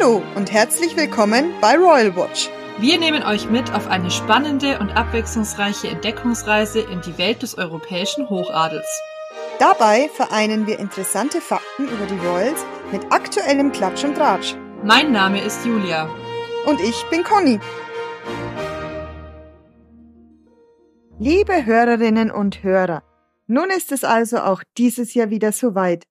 Hallo und herzlich willkommen bei Royal Watch. Wir nehmen euch mit auf eine spannende und abwechslungsreiche Entdeckungsreise in die Welt des europäischen Hochadels. Dabei vereinen wir interessante Fakten über die Royals mit aktuellem Klatsch und Tratsch. Mein Name ist Julia. Und ich bin Conny. Liebe Hörerinnen und Hörer, nun ist es also auch dieses Jahr wieder soweit.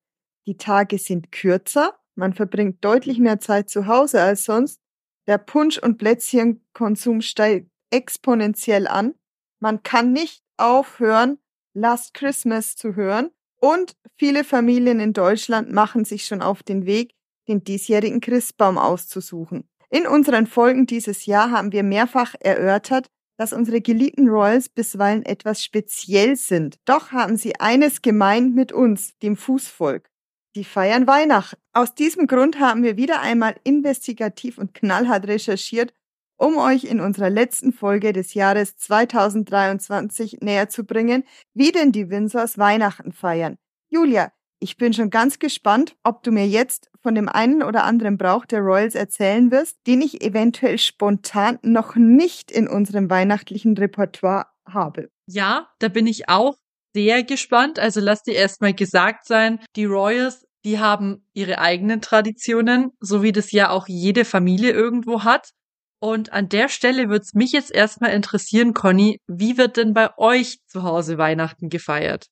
Die Tage sind kürzer, man verbringt deutlich mehr Zeit zu Hause als sonst, der Punsch- und Plätzchenkonsum steigt exponentiell an, man kann nicht aufhören, Last Christmas zu hören und viele Familien in Deutschland machen sich schon auf den Weg, den diesjährigen Christbaum auszusuchen. In unseren Folgen dieses Jahr haben wir mehrfach erörtert, dass unsere geliebten Royals bisweilen etwas speziell sind. Doch haben sie eines gemein mit uns, dem Fußvolk. Die feiern Weihnachten. Aus diesem Grund haben wir wieder einmal investigativ und knallhart recherchiert, um euch in unserer letzten Folge des Jahres 2023 näher zu bringen, wie denn die Windsors Weihnachten feiern. Julia, ich bin schon ganz gespannt, ob du mir jetzt von dem einen oder anderen Brauch der Royals erzählen wirst, den ich eventuell spontan noch nicht in unserem weihnachtlichen Repertoire habe. Ja, da bin ich auch sehr gespannt. Also lass dir erstmal gesagt sein, die Royals, die haben ihre eigenen Traditionen, so wie das ja auch jede Familie irgendwo hat. Und an der Stelle würde es mich jetzt erstmal interessieren, Conny, wie wird denn bei euch zu Hause Weihnachten gefeiert?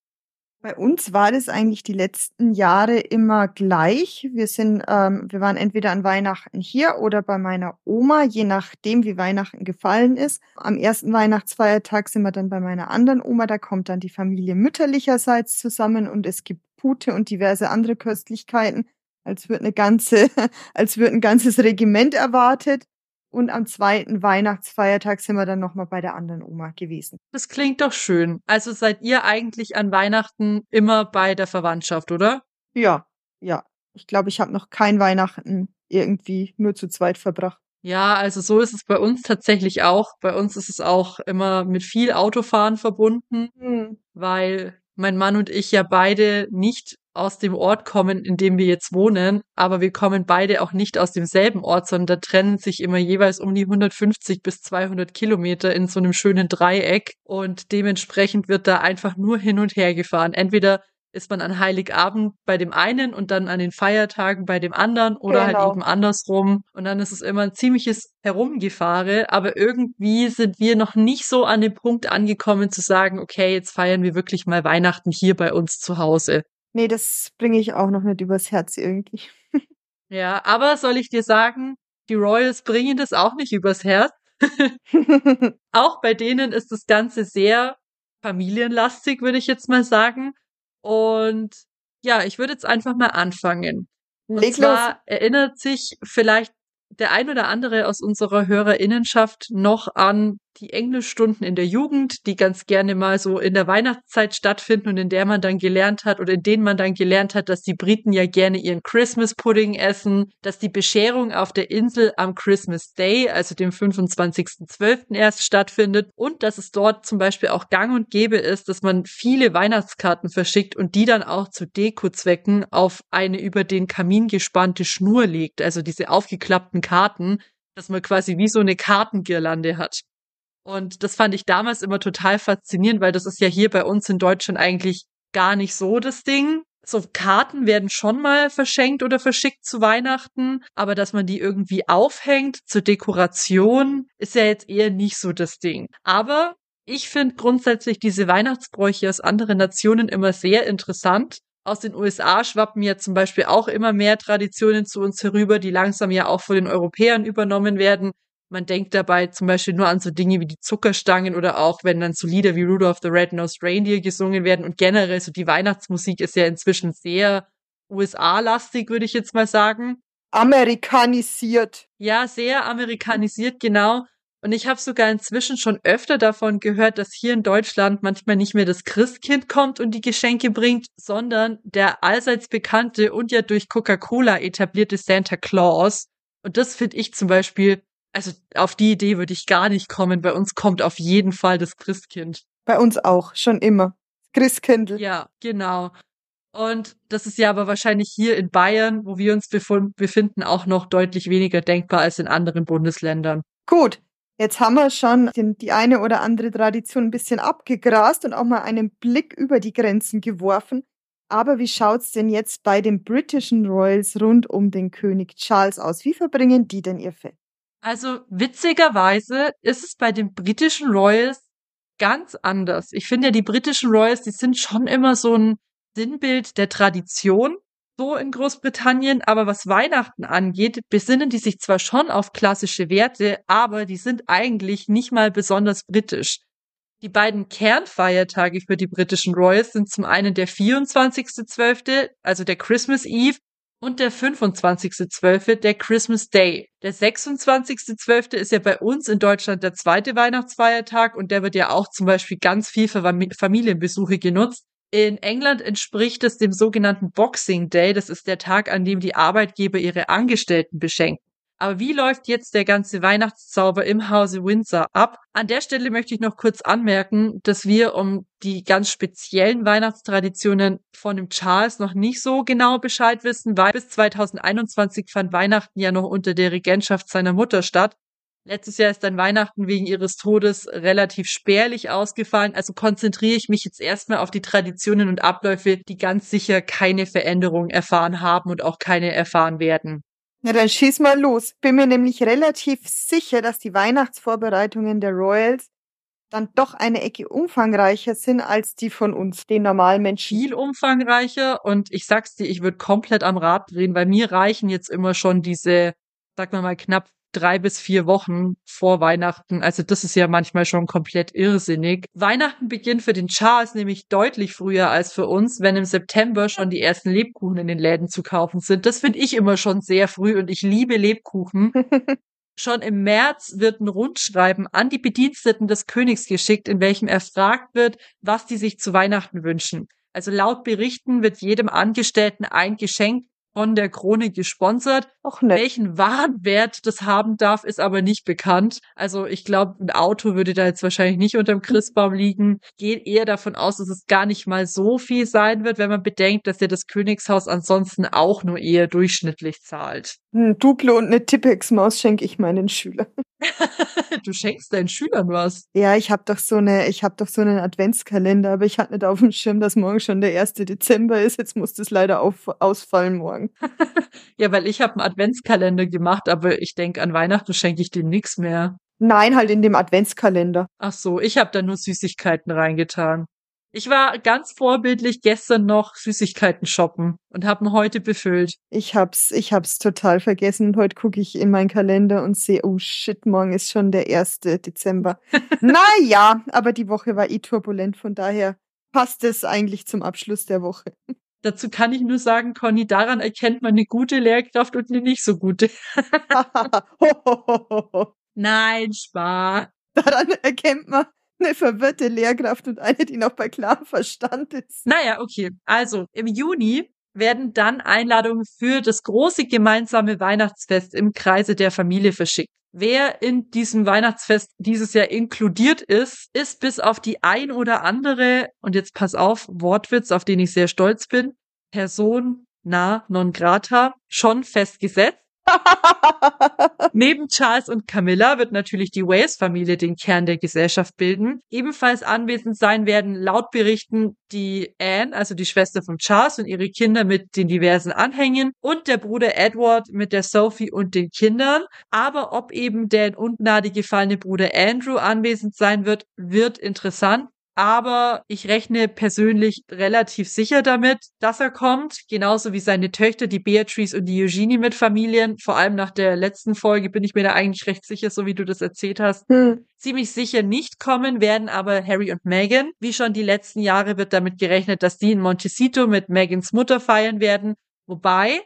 Bei uns war das eigentlich die letzten Jahre immer gleich. Wir sind, ähm, wir waren entweder an Weihnachten hier oder bei meiner Oma, je nachdem, wie Weihnachten gefallen ist. Am ersten Weihnachtsfeiertag sind wir dann bei meiner anderen Oma. Da kommt dann die Familie mütterlicherseits zusammen und es gibt Pute und diverse andere Köstlichkeiten, als wird eine ganze, als wird ein ganzes Regiment erwartet. Und am zweiten Weihnachtsfeiertag sind wir dann nochmal bei der anderen Oma gewesen. Das klingt doch schön. Also seid ihr eigentlich an Weihnachten immer bei der Verwandtschaft, oder? Ja, ja. Ich glaube, ich habe noch kein Weihnachten irgendwie nur zu zweit verbracht. Ja, also so ist es bei uns tatsächlich auch. Bei uns ist es auch immer mit viel Autofahren verbunden, hm. weil mein Mann und ich ja beide nicht aus dem Ort kommen, in dem wir jetzt wohnen, aber wir kommen beide auch nicht aus demselben Ort, sondern da trennen sich immer jeweils um die 150 bis 200 Kilometer in so einem schönen Dreieck und dementsprechend wird da einfach nur hin und her gefahren. Entweder ist man an Heiligabend bei dem einen und dann an den Feiertagen bei dem anderen oder halt genau. halt eben andersrum. Und dann ist es immer ein ziemliches Herumgefahre. Aber irgendwie sind wir noch nicht so an dem Punkt angekommen zu sagen, okay, jetzt feiern wir wirklich mal Weihnachten hier bei uns zu Hause. Nee, das bringe ich auch noch nicht übers Herz irgendwie. ja, aber soll ich dir sagen, die Royals bringen das auch nicht übers Herz. auch bei denen ist das Ganze sehr familienlastig, würde ich jetzt mal sagen. Und ja, ich würde jetzt einfach mal anfangen. Und Leg zwar los. erinnert sich vielleicht der ein oder andere aus unserer Hörerinnenschaft noch an die Englischstunden in der Jugend, die ganz gerne mal so in der Weihnachtszeit stattfinden und in der man dann gelernt hat oder in denen man dann gelernt hat, dass die Briten ja gerne ihren Christmas Pudding essen, dass die Bescherung auf der Insel am Christmas Day, also dem 25.12. erst stattfindet und dass es dort zum Beispiel auch gang und gäbe ist, dass man viele Weihnachtskarten verschickt und die dann auch zu Dekozwecken auf eine über den Kamin gespannte Schnur legt, also diese aufgeklappten Karten, dass man quasi wie so eine Kartengirlande hat. Und das fand ich damals immer total faszinierend, weil das ist ja hier bei uns in Deutschland eigentlich gar nicht so das Ding. So Karten werden schon mal verschenkt oder verschickt zu Weihnachten, aber dass man die irgendwie aufhängt zur Dekoration, ist ja jetzt eher nicht so das Ding. Aber ich finde grundsätzlich diese Weihnachtsbräuche aus anderen Nationen immer sehr interessant. Aus den USA schwappen ja zum Beispiel auch immer mehr Traditionen zu uns herüber, die langsam ja auch von den Europäern übernommen werden. Man denkt dabei zum Beispiel nur an so Dinge wie die Zuckerstangen oder auch, wenn dann so Lieder wie Rudolph the Red-Nosed Reindeer gesungen werden und generell so die Weihnachtsmusik ist ja inzwischen sehr USA-lastig, würde ich jetzt mal sagen. Amerikanisiert. Ja, sehr amerikanisiert, genau. Und ich habe sogar inzwischen schon öfter davon gehört, dass hier in Deutschland manchmal nicht mehr das Christkind kommt und die Geschenke bringt, sondern der allseits bekannte und ja durch Coca-Cola etablierte Santa Claus. Und das finde ich zum Beispiel also auf die Idee würde ich gar nicht kommen. Bei uns kommt auf jeden Fall das Christkind. Bei uns auch, schon immer. Christkindl. Ja, genau. Und das ist ja aber wahrscheinlich hier in Bayern, wo wir uns befinden, auch noch deutlich weniger denkbar als in anderen Bundesländern. Gut, jetzt haben wir schon die eine oder andere Tradition ein bisschen abgegrast und auch mal einen Blick über die Grenzen geworfen. Aber wie schaut's denn jetzt bei den britischen Royals rund um den König Charles aus? Wie verbringen die denn ihr Fest? Also witzigerweise ist es bei den britischen Royals ganz anders. Ich finde ja, die britischen Royals, die sind schon immer so ein Sinnbild der Tradition so in Großbritannien, aber was Weihnachten angeht, besinnen die sich zwar schon auf klassische Werte, aber die sind eigentlich nicht mal besonders britisch. Die beiden Kernfeiertage für die britischen Royals sind zum einen der 24.12., also der Christmas Eve, und der 25.12., der Christmas Day. Der 26.12. ist ja bei uns in Deutschland der zweite Weihnachtsfeiertag und der wird ja auch zum Beispiel ganz viel für Familienbesuche genutzt. In England entspricht es dem sogenannten Boxing Day. Das ist der Tag, an dem die Arbeitgeber ihre Angestellten beschenken. Aber wie läuft jetzt der ganze Weihnachtszauber im Hause Windsor ab? An der Stelle möchte ich noch kurz anmerken, dass wir um die ganz speziellen Weihnachtstraditionen von dem Charles noch nicht so genau Bescheid wissen, weil bis 2021 fand Weihnachten ja noch unter der Regentschaft seiner Mutter statt. Letztes Jahr ist dann Weihnachten wegen ihres Todes relativ spärlich ausgefallen. Also konzentriere ich mich jetzt erstmal auf die Traditionen und Abläufe, die ganz sicher keine Veränderung erfahren haben und auch keine erfahren werden. Na dann schieß mal los. Bin mir nämlich relativ sicher, dass die Weihnachtsvorbereitungen der Royals dann doch eine Ecke umfangreicher sind als die von uns, den normalen Menschen. Viel umfangreicher und ich sag's dir, ich würde komplett am Rad drehen, weil mir reichen jetzt immer schon diese, sag mal mal, knapp drei bis vier Wochen vor Weihnachten. Also das ist ja manchmal schon komplett irrsinnig. Weihnachten beginnt für den Charles nämlich deutlich früher als für uns, wenn im September schon die ersten Lebkuchen in den Läden zu kaufen sind. Das finde ich immer schon sehr früh und ich liebe Lebkuchen. Schon im März wird ein Rundschreiben an die Bediensteten des Königs geschickt, in welchem erfragt wird, was die sich zu Weihnachten wünschen. Also laut Berichten wird jedem Angestellten ein Geschenk von der Krone gesponsert. Auch nett. Welchen Warenwert das haben darf, ist aber nicht bekannt. Also ich glaube, ein Auto würde da jetzt wahrscheinlich nicht unterm Christbaum liegen. Geht eher davon aus, dass es gar nicht mal so viel sein wird, wenn man bedenkt, dass ja das Königshaus ansonsten auch nur eher durchschnittlich zahlt. Ein Duplo und eine Tippex-Maus schenke ich meinen Schülern. du schenkst deinen Schülern was? Ja, ich habe doch so eine, ich habe doch so einen Adventskalender, aber ich hatte nicht auf dem Schirm, dass morgen schon der 1. Dezember ist. Jetzt muss das leider auf, ausfallen morgen. ja, weil ich habe einen Adventskalender gemacht, aber ich denke, an Weihnachten schenke ich dir nichts mehr. Nein, halt in dem Adventskalender. Ach so, ich habe da nur Süßigkeiten reingetan. Ich war ganz vorbildlich gestern noch Süßigkeiten shoppen und habe ihn heute befüllt. Ich hab's, ich hab's total vergessen. Heute gucke ich in meinen Kalender und sehe, oh shit, morgen ist schon der 1. Dezember. naja, aber die Woche war eh turbulent, von daher passt es eigentlich zum Abschluss der Woche. Dazu kann ich nur sagen, Conny, daran erkennt man eine gute Lehrkraft und eine nicht so gute. Nein, Spaß. Daran erkennt man, eine verwirrte Lehrkraft und eine, die noch bei klarem Verstand ist. Naja, okay. Also im Juni werden dann Einladungen für das große gemeinsame Weihnachtsfest im Kreise der Familie verschickt. Wer in diesem Weihnachtsfest dieses Jahr inkludiert ist, ist bis auf die ein oder andere, und jetzt pass auf, Wortwitz, auf den ich sehr stolz bin, Person na non grata, schon festgesetzt. Neben Charles und Camilla wird natürlich die Wales-Familie den Kern der Gesellschaft bilden. Ebenfalls anwesend sein werden laut Berichten die Anne, also die Schwester von Charles und ihre Kinder mit den diversen Anhängen und der Bruder Edward mit der Sophie und den Kindern. Aber ob eben der in Ungnade gefallene Bruder Andrew anwesend sein wird, wird interessant aber ich rechne persönlich relativ sicher damit, dass er kommt, genauso wie seine Töchter, die Beatrice und die Eugenie mit Familien. Vor allem nach der letzten Folge bin ich mir da eigentlich recht sicher, so wie du das erzählt hast. Hm. Ziemlich sicher nicht kommen werden aber Harry und Meghan. Wie schon die letzten Jahre wird damit gerechnet, dass die in Montecito mit Megans Mutter feiern werden. Wobei,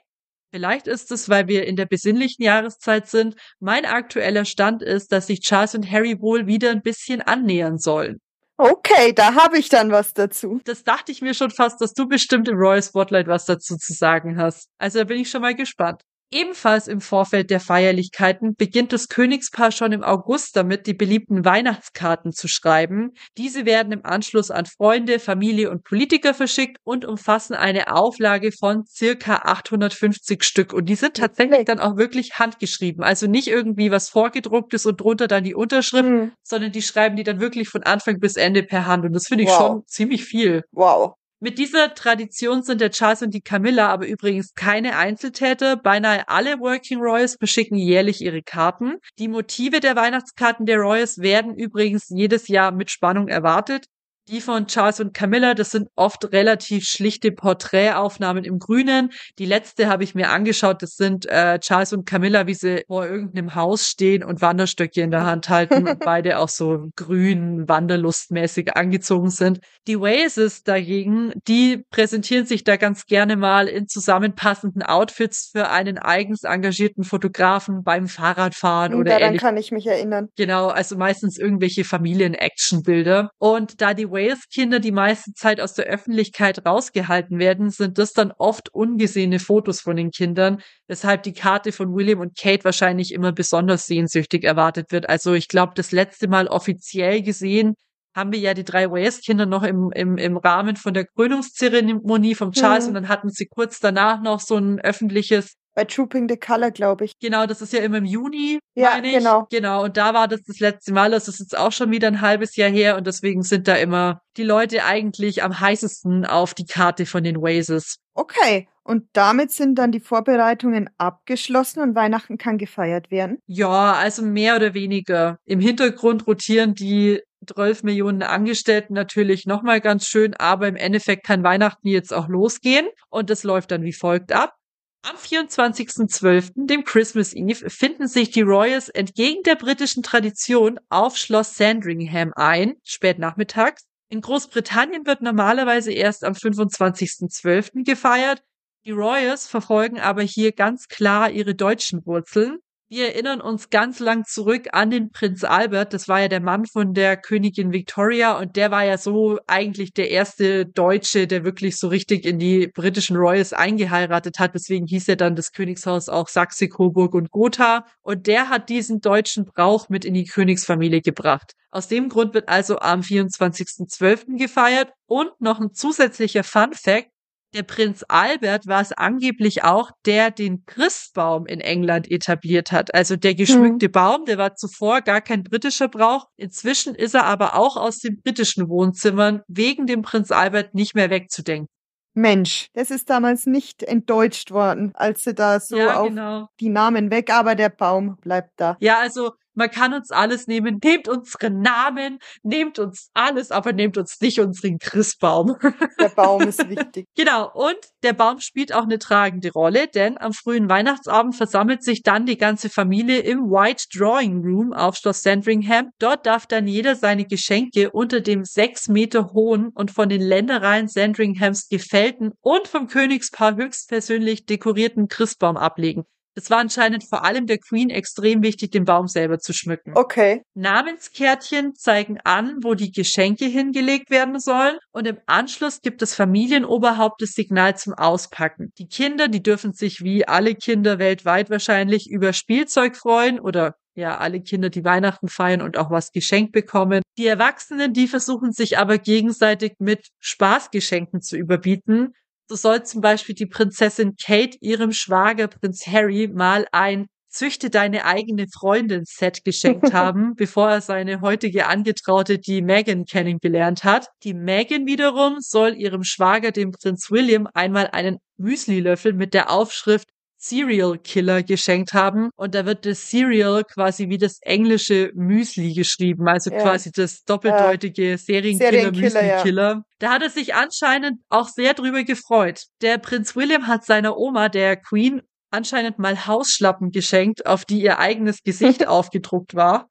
Vielleicht ist es, weil wir in der besinnlichen Jahreszeit sind. Mein aktueller Stand ist, dass sich Charles und Harry wohl wieder ein bisschen annähern sollen. Okay, da habe ich dann was dazu. Das dachte ich mir schon fast, dass du bestimmt im Royal Spotlight was dazu zu sagen hast. Also da bin ich schon mal gespannt. Ebenfalls im Vorfeld der Feierlichkeiten beginnt das Königspaar schon im August damit, die beliebten Weihnachtskarten zu schreiben. Diese werden im Anschluss an Freunde, Familie und Politiker verschickt und umfassen eine Auflage von circa 850 Stück. Und die sind tatsächlich dann auch wirklich handgeschrieben. Also nicht irgendwie was vorgedrucktes und drunter dann die Unterschrift, mhm. sondern die schreiben die dann wirklich von Anfang bis Ende per Hand. Und das finde ich wow. schon ziemlich viel. Wow. Mit dieser Tradition sind der Charles und die Camilla aber übrigens keine Einzeltäter. Beinahe alle Working Royals beschicken jährlich ihre Karten. Die Motive der Weihnachtskarten der Royals werden übrigens jedes Jahr mit Spannung erwartet. Die von Charles und Camilla, das sind oft relativ schlichte Porträtaufnahmen im Grünen. Die letzte habe ich mir angeschaut, das sind äh, Charles und Camilla, wie sie vor irgendeinem Haus stehen und Wanderstöcke in der Hand halten und beide auch so grün, wanderlustmäßig angezogen sind. Die Oasis dagegen, die präsentieren sich da ganz gerne mal in zusammenpassenden Outfits für einen eigens engagierten Fotografen beim Fahrradfahren oder Daran ähnlich. kann ich mich erinnern. Genau, also meistens irgendwelche Familien-Action-Bilder. Und da die Wales-Kinder die meiste Zeit aus der Öffentlichkeit rausgehalten werden, sind das dann oft ungesehene Fotos von den Kindern, weshalb die Karte von William und Kate wahrscheinlich immer besonders sehnsüchtig erwartet wird. Also ich glaube, das letzte Mal offiziell gesehen haben wir ja die drei Wales-Kinder noch im, im, im Rahmen von der Krönungszeremonie vom Charles mhm. und dann hatten sie kurz danach noch so ein öffentliches bei Trooping the Color, glaube ich. Genau, das ist ja immer im Juni, ja, meine ich. Genau. Genau, und da war das das letzte Mal. Das ist jetzt auch schon wieder ein halbes Jahr her und deswegen sind da immer die Leute eigentlich am heißesten auf die Karte von den Wazes. Okay, und damit sind dann die Vorbereitungen abgeschlossen und Weihnachten kann gefeiert werden? Ja, also mehr oder weniger. Im Hintergrund rotieren die 12 Millionen Angestellten natürlich nochmal ganz schön, aber im Endeffekt kann Weihnachten jetzt auch losgehen und das läuft dann wie folgt ab. Am 24.12., dem Christmas Eve, finden sich die Royals entgegen der britischen Tradition auf Schloss Sandringham ein, spät nachmittags. In Großbritannien wird normalerweise erst am 25.12. gefeiert. Die Royals verfolgen aber hier ganz klar ihre deutschen Wurzeln. Wir erinnern uns ganz lang zurück an den Prinz Albert. Das war ja der Mann von der Königin Victoria und der war ja so eigentlich der erste Deutsche, der wirklich so richtig in die britischen Royals eingeheiratet hat. Deswegen hieß er dann das Königshaus auch Sachse, Coburg und Gotha. Und der hat diesen deutschen Brauch mit in die Königsfamilie gebracht. Aus dem Grund wird also am 24.12. gefeiert. Und noch ein zusätzlicher Fun Fact. Der Prinz Albert war es angeblich auch, der den Christbaum in England etabliert hat. Also der geschmückte hm. Baum, der war zuvor gar kein britischer Brauch. Inzwischen ist er aber auch aus den britischen Wohnzimmern wegen dem Prinz Albert nicht mehr wegzudenken. Mensch, das ist damals nicht entdeutscht worden, als sie da so ja, auf genau. die Namen weg, aber der Baum bleibt da. Ja, also man kann uns alles nehmen. Nehmt unsere Namen, nehmt uns alles, aber nehmt uns nicht unseren Christbaum. Der Baum ist wichtig. genau. Und der Baum spielt auch eine tragende Rolle, denn am frühen Weihnachtsabend versammelt sich dann die ganze Familie im White Drawing Room auf Schloss Sandringham. Dort darf dann jeder seine Geschenke unter dem sechs Meter hohen und von den Ländereien Sandringhams gefällten und vom Königspaar höchstpersönlich dekorierten Christbaum ablegen. Es war anscheinend vor allem der Queen extrem wichtig, den Baum selber zu schmücken. Okay. Namenskärtchen zeigen an, wo die Geschenke hingelegt werden sollen und im Anschluss gibt das Familienoberhaupt das Signal zum Auspacken. Die Kinder, die dürfen sich wie alle Kinder weltweit wahrscheinlich über Spielzeug freuen oder ja, alle Kinder, die Weihnachten feiern und auch was geschenkt bekommen. Die Erwachsenen, die versuchen sich aber gegenseitig mit Spaßgeschenken zu überbieten. So soll zum Beispiel die Prinzessin Kate ihrem Schwager Prinz Harry mal ein Züchte deine eigene Freundin Set geschenkt haben, bevor er seine heutige Angetraute, die Megan, kennengelernt hat. Die Megan wiederum soll ihrem Schwager, dem Prinz William, einmal einen Müslilöffel mit der Aufschrift Serial Killer geschenkt haben. Und da wird das Serial quasi wie das englische Müsli geschrieben, also ja. quasi das doppeldeutige äh, Serienkiller, Müsli-Killer. Ja. Da hat er sich anscheinend auch sehr drüber gefreut. Der Prinz William hat seiner Oma, der Queen, anscheinend mal Hausschlappen geschenkt, auf die ihr eigenes Gesicht aufgedruckt war.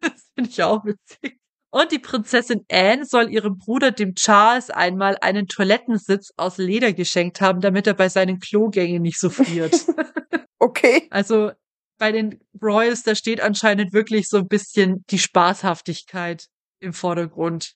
Das finde ich auch witzig. Und die Prinzessin Anne soll ihrem Bruder, dem Charles, einmal einen Toilettensitz aus Leder geschenkt haben, damit er bei seinen Klogängen nicht so friert. okay. Also bei den Royals, da steht anscheinend wirklich so ein bisschen die Spaßhaftigkeit im Vordergrund.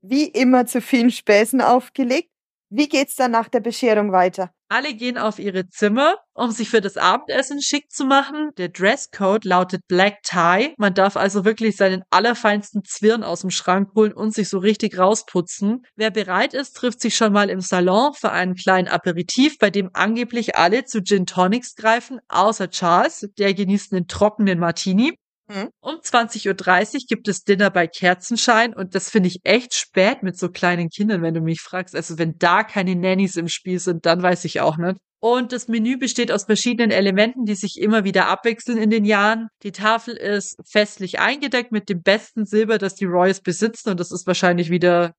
Wie immer zu vielen Späßen aufgelegt. Wie geht's dann nach der Bescherung weiter? Alle gehen auf ihre Zimmer, um sich für das Abendessen schick zu machen. Der Dresscode lautet Black Tie. Man darf also wirklich seinen allerfeinsten Zwirn aus dem Schrank holen und sich so richtig rausputzen. Wer bereit ist, trifft sich schon mal im Salon für einen kleinen Aperitif, bei dem angeblich alle zu Gin Tonics greifen, außer Charles. Der genießt einen trockenen Martini. Mhm. Um 20.30 Uhr gibt es Dinner bei Kerzenschein und das finde ich echt spät mit so kleinen Kindern, wenn du mich fragst. Also wenn da keine Nannies im Spiel sind, dann weiß ich auch nicht. Und das Menü besteht aus verschiedenen Elementen, die sich immer wieder abwechseln in den Jahren. Die Tafel ist festlich eingedeckt mit dem besten Silber, das die Royals besitzen. Und das ist wahrscheinlich wieder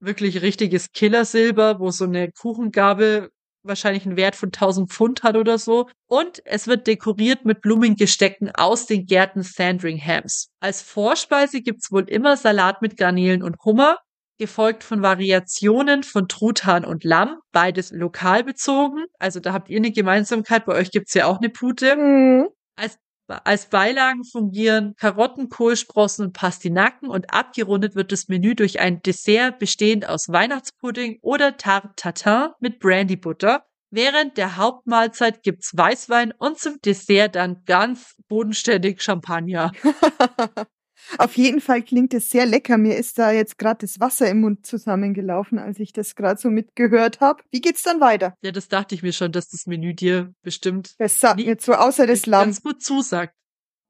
wirklich richtiges Killersilber, wo so eine Kuchengabel wahrscheinlich einen Wert von 1000 Pfund hat oder so. Und es wird dekoriert mit Blumengestecken aus den Gärten Sandringhams. Als Vorspeise gibt's wohl immer Salat mit Garnelen und Hummer, gefolgt von Variationen von Truthahn und Lamm, beides lokal bezogen. Also da habt ihr eine Gemeinsamkeit, bei euch gibt's ja auch eine Pute. Mhm. Als als Beilagen fungieren Karotten, Kohlsprossen und Pastinaken und abgerundet wird das Menü durch ein Dessert bestehend aus Weihnachtspudding oder Tarte Tatin mit Brandybutter. Während der Hauptmahlzeit gibt's Weißwein und zum Dessert dann ganz bodenständig Champagner. Auf jeden Fall klingt es sehr lecker. Mir ist da jetzt gerade das Wasser im Mund zusammengelaufen, als ich das gerade so mitgehört habe. Wie geht's dann weiter? Ja, das dachte ich mir schon, dass das Menü dir bestimmt. Das sagt mir zu, außer das Lamm. Ganz gut zusagt.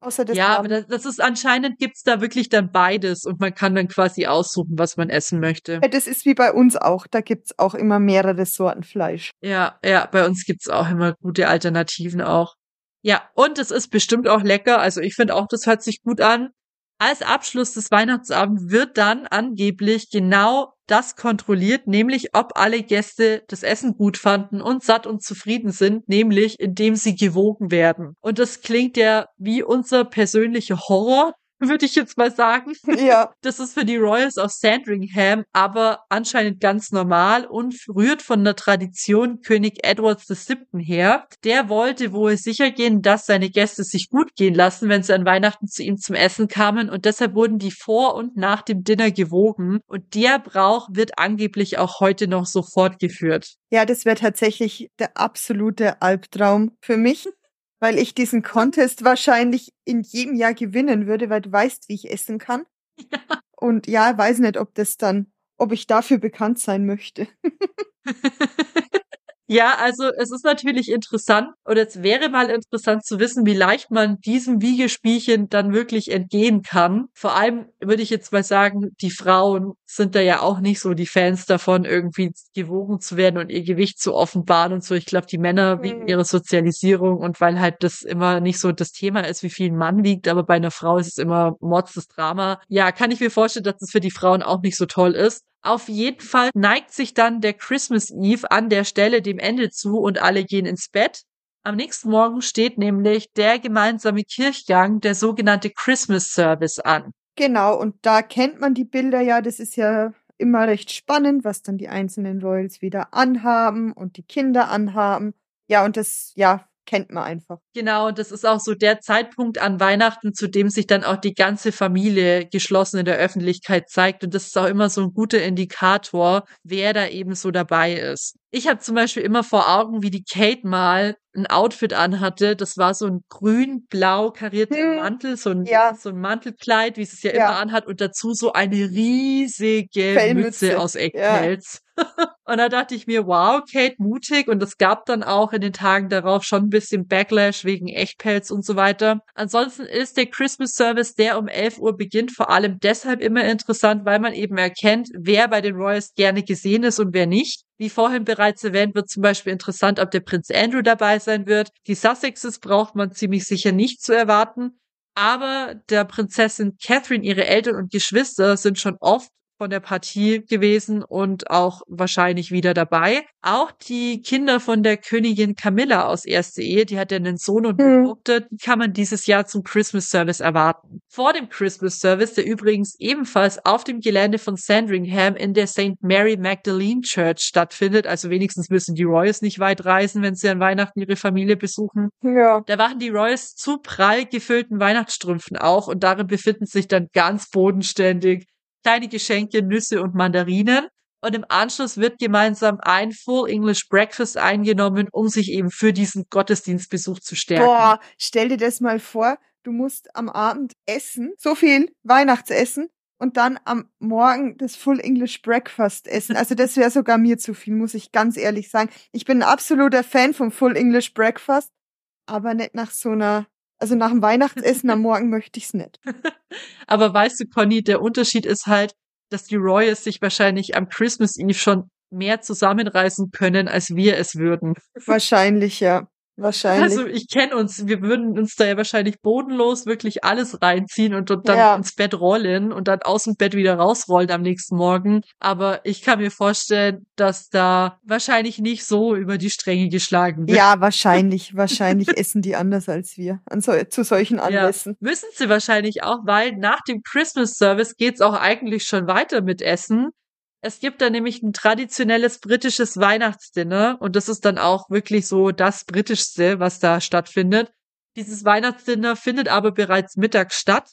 Außer das ja, Lamm. aber das, das ist anscheinend gibt's da wirklich dann beides und man kann dann quasi aussuchen, was man essen möchte. Ja, das ist wie bei uns auch. Da gibt's auch immer mehrere Sorten Fleisch. Ja, ja, bei uns gibt's auch immer gute Alternativen auch. Ja, und es ist bestimmt auch lecker. Also ich finde auch, das hört sich gut an. Als Abschluss des Weihnachtsabends wird dann angeblich genau das kontrolliert, nämlich ob alle Gäste das Essen gut fanden und satt und zufrieden sind, nämlich indem sie gewogen werden. Und das klingt ja wie unser persönlicher Horror, würde ich jetzt mal sagen. Ja. Das ist für die Royals aus Sandringham aber anscheinend ganz normal und rührt von der Tradition König Edwards VII. her. Der wollte wohl sicher gehen, dass seine Gäste sich gut gehen lassen, wenn sie an Weihnachten zu ihm zum Essen kamen und deshalb wurden die vor und nach dem Dinner gewogen und der Brauch wird angeblich auch heute noch so fortgeführt. Ja, das wäre tatsächlich der absolute Albtraum für mich weil ich diesen Contest wahrscheinlich in jedem Jahr gewinnen würde, weil du weißt, wie ich essen kann. Ja. Und ja, weiß nicht, ob das dann, ob ich dafür bekannt sein möchte. Ja, also es ist natürlich interessant oder es wäre mal interessant zu wissen, wie leicht man diesem Wiegespielchen dann wirklich entgehen kann. Vor allem würde ich jetzt mal sagen, die Frauen sind da ja auch nicht so die Fans davon, irgendwie gewogen zu werden und ihr Gewicht zu offenbaren und so. Ich glaube, die Männer wegen mhm. ihrer Sozialisierung und weil halt das immer nicht so das Thema ist, wie viel ein Mann wiegt, aber bei einer Frau ist es immer Mords das Drama. Ja, kann ich mir vorstellen, dass es das für die Frauen auch nicht so toll ist. Auf jeden Fall neigt sich dann der Christmas Eve an der Stelle dem Ende zu und alle gehen ins Bett. Am nächsten Morgen steht nämlich der gemeinsame Kirchgang, der sogenannte Christmas Service an. Genau, und da kennt man die Bilder ja, das ist ja immer recht spannend, was dann die einzelnen Royals wieder anhaben und die Kinder anhaben. Ja, und das, ja, kennt man einfach. Genau, und das ist auch so der Zeitpunkt an Weihnachten, zu dem sich dann auch die ganze Familie geschlossen in der Öffentlichkeit zeigt. Und das ist auch immer so ein guter Indikator, wer da eben so dabei ist. Ich habe zum Beispiel immer vor Augen, wie die Kate mal ein Outfit anhatte. Das war so ein grün-blau karierter hm, Mantel, so ein, ja. so ein Mantelkleid, wie es es ja, ja, immer anhat, und dazu so eine riesige Fellmütze. Mütze aus Eckpelz. Ja. und da dachte ich mir, wow, Kate, mutig. Und es gab dann auch in den Tagen darauf schon ein bisschen Backlash wegen Echtpelz und so weiter. Ansonsten ist der Christmas Service, der um 11 Uhr beginnt, vor allem deshalb immer interessant, weil man eben erkennt, wer bei den Royals gerne gesehen ist und wer nicht. Wie vorhin bereits erwähnt, wird zum Beispiel interessant, ob der Prinz Andrew dabei sein wird. Die Sussexes braucht man ziemlich sicher nicht zu erwarten. Aber der Prinzessin Catherine, ihre Eltern und Geschwister sind schon oft von der Partie gewesen und auch wahrscheinlich wieder dabei. Auch die Kinder von der Königin Camilla aus erster Ehe, die hat ja einen Sohn und eine mhm. Tochter, die kann man dieses Jahr zum Christmas Service erwarten. Vor dem Christmas Service, der übrigens ebenfalls auf dem Gelände von Sandringham in der St. Mary Magdalene Church stattfindet, also wenigstens müssen die Royals nicht weit reisen, wenn sie an Weihnachten ihre Familie besuchen. Ja. Da wachen die Royals zu prall gefüllten Weihnachtsstrümpfen auch und darin befinden sich dann ganz bodenständig kleine Geschenke, Nüsse und Mandarinen. Und im Anschluss wird gemeinsam ein Full English Breakfast eingenommen, um sich eben für diesen Gottesdienstbesuch zu stärken. Boah, stell dir das mal vor, du musst am Abend essen, so viel Weihnachtsessen und dann am Morgen das Full English Breakfast essen. Also das wäre sogar mir zu viel, muss ich ganz ehrlich sagen. Ich bin ein absoluter Fan vom Full English Breakfast, aber nicht nach so einer, also nach dem Weihnachtsessen am Morgen möchte ich's nicht. aber weißt du, Conny, der Unterschied ist halt, dass die Royals sich wahrscheinlich am Christmas Eve schon mehr zusammenreißen können, als wir es würden. Wahrscheinlich, ja. Wahrscheinlich. Also ich kenne uns, wir würden uns da ja wahrscheinlich bodenlos wirklich alles reinziehen und, und dann Ja. ins Bett rollen und dann aus dem Bett wieder rausrollen am nächsten Morgen. Aber ich kann mir vorstellen, dass da wahrscheinlich nicht so über die Stränge geschlagen wird. Ja, wahrscheinlich. Wahrscheinlich essen die anders als wir an so, zu solchen Anlässen. Müssen sie wahrscheinlich auch, weil nach dem Christmas Service geht's auch eigentlich schon weiter mit Essen. Es gibt da nämlich ein traditionelles britisches Weihnachtsdinner und das ist dann auch wirklich so das britischste, was da stattfindet. Dieses Weihnachtsdinner findet aber bereits mittags statt.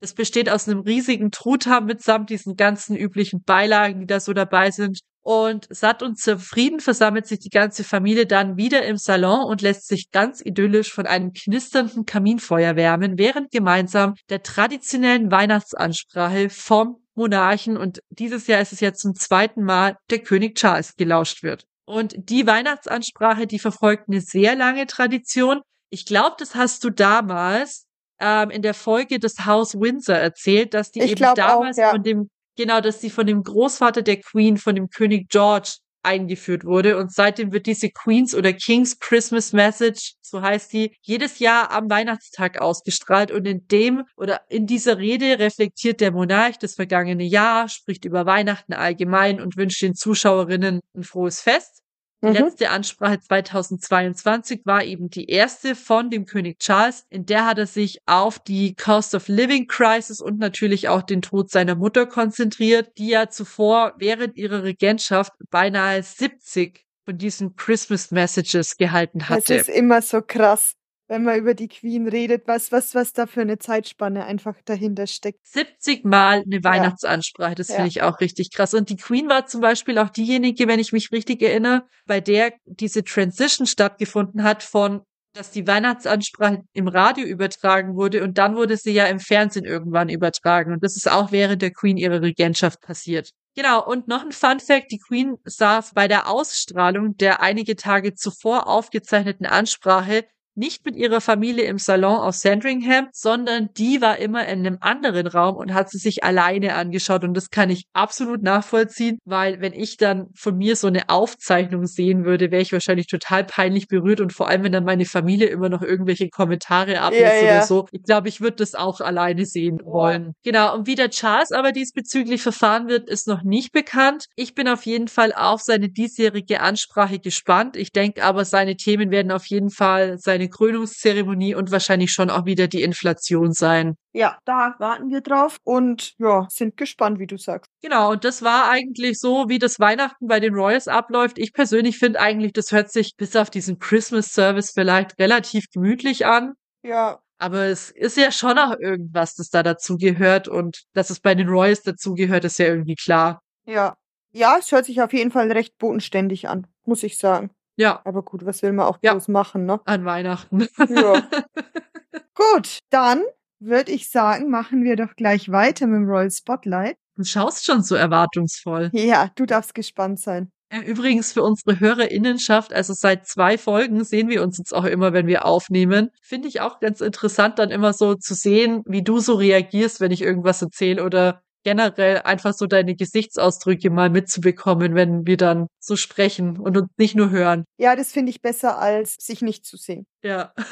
Es besteht aus einem riesigen Truthahn mitsamt diesen ganzen üblichen Beilagen, die da so dabei sind. Und satt und zufrieden versammelt sich die ganze Familie dann wieder im Salon und lässt sich ganz idyllisch von einem knisternden Kaminfeuer wärmen, während gemeinsam der traditionellen Weihnachtsansprache vom Monarchen und dieses Jahr ist es ja zum zweiten Mal der König Charles gelauscht wird. Und die Weihnachtsansprache, die verfolgt eine sehr lange Tradition. Ich glaube, das hast du damals ähm, in der Folge des Haus Windsor erzählt, dass die Ich eben glaub auch, damals ja. von dem, genau, dass sie von dem Großvater der Queen, von dem König George eingeführt wurde. Und seitdem wird diese Queens oder Kings Christmas Message, so heißt die, jedes Jahr am Weihnachtstag ausgestrahlt. Und in dem oder in dieser Rede reflektiert der Monarch das vergangene Jahr, spricht über Weihnachten allgemein und wünscht den Zuschauerinnen ein frohes Fest. Die Mhm. letzte Ansprache 2022 war eben die erste von dem König Charles. In der hat er sich auf die Cost of Living Crisis und natürlich auch den Tod seiner Mutter konzentriert, die ja zuvor während ihrer Regentschaft beinahe 70 von diesen Christmas Messages gehalten Das hatte. ist immer so krass, wenn man über die Queen redet, was, was, was da für eine Zeitspanne einfach dahinter steckt. 70 Mal eine Weihnachtsansprache. Das Ja. finde ich auch richtig krass. Und die Queen war zum Beispiel auch diejenige, wenn ich mich richtig erinnere, bei der diese Transition stattgefunden hat von dass die Weihnachtsansprache im Radio übertragen wurde und dann wurde sie ja im Fernsehen irgendwann übertragen. Und das ist auch während der Queen ihrer Regentschaft passiert. Genau, und noch ein Fun Fact, die Queen saß bei der Ausstrahlung der einige Tage zuvor aufgezeichneten Ansprache nicht mit ihrer Familie im Salon auf Sandringham, sondern die war immer in einem anderen Raum und hat sie sich alleine angeschaut. Und das kann ich absolut nachvollziehen, weil wenn ich dann von mir so eine Aufzeichnung sehen würde, wäre ich wahrscheinlich total peinlich berührt und vor allem, wenn dann meine Familie immer noch irgendwelche Kommentare ablässt Ja, ja. oder so. Ich glaube, ich würde das auch alleine sehen wollen. Genau. Und wie der Charles aber diesbezüglich verfahren wird, ist noch nicht bekannt. Ich bin auf jeden Fall auf seine diesjährige Ansprache gespannt. Ich denke aber, seine Themen werden auf jeden Fall seine Krönungszeremonie und wahrscheinlich schon auch wieder die Inflation sein. Ja, da warten wir drauf und ja, sind gespannt, wie du sagst. Genau, und das war eigentlich so, wie das Weihnachten bei den Royals abläuft. Ich persönlich finde eigentlich, das hört sich bis auf diesen Christmas Service vielleicht relativ gemütlich an. Ja, Aber es ist ja schon auch irgendwas, das da dazu gehört und dass es bei den Royals dazugehört, ist ja irgendwie klar. ja. Ja, es hört sich auf jeden Fall recht bodenständig an, muss ich sagen. Ja, Aber gut, was will man auch Ja. bloß machen, ne? an Weihnachten. Ja. gut, dann würde ich sagen, machen wir doch gleich weiter mit dem Royal Spotlight. Du schaust schon so erwartungsvoll. Ja, du darfst gespannt sein. Äh, Übrigens für unsere Hörerinnenschaft, also seit zwei Folgen sehen wir uns jetzt auch immer, wenn wir aufnehmen. Finde ich auch ganz interessant, dann immer so zu sehen, wie du so reagierst, wenn ich irgendwas erzähle oder generell einfach so deine Gesichtsausdrücke mal mitzubekommen, wenn wir dann so sprechen und uns nicht nur hören. Ja, das finde ich besser, als sich nicht zu sehen. Ja.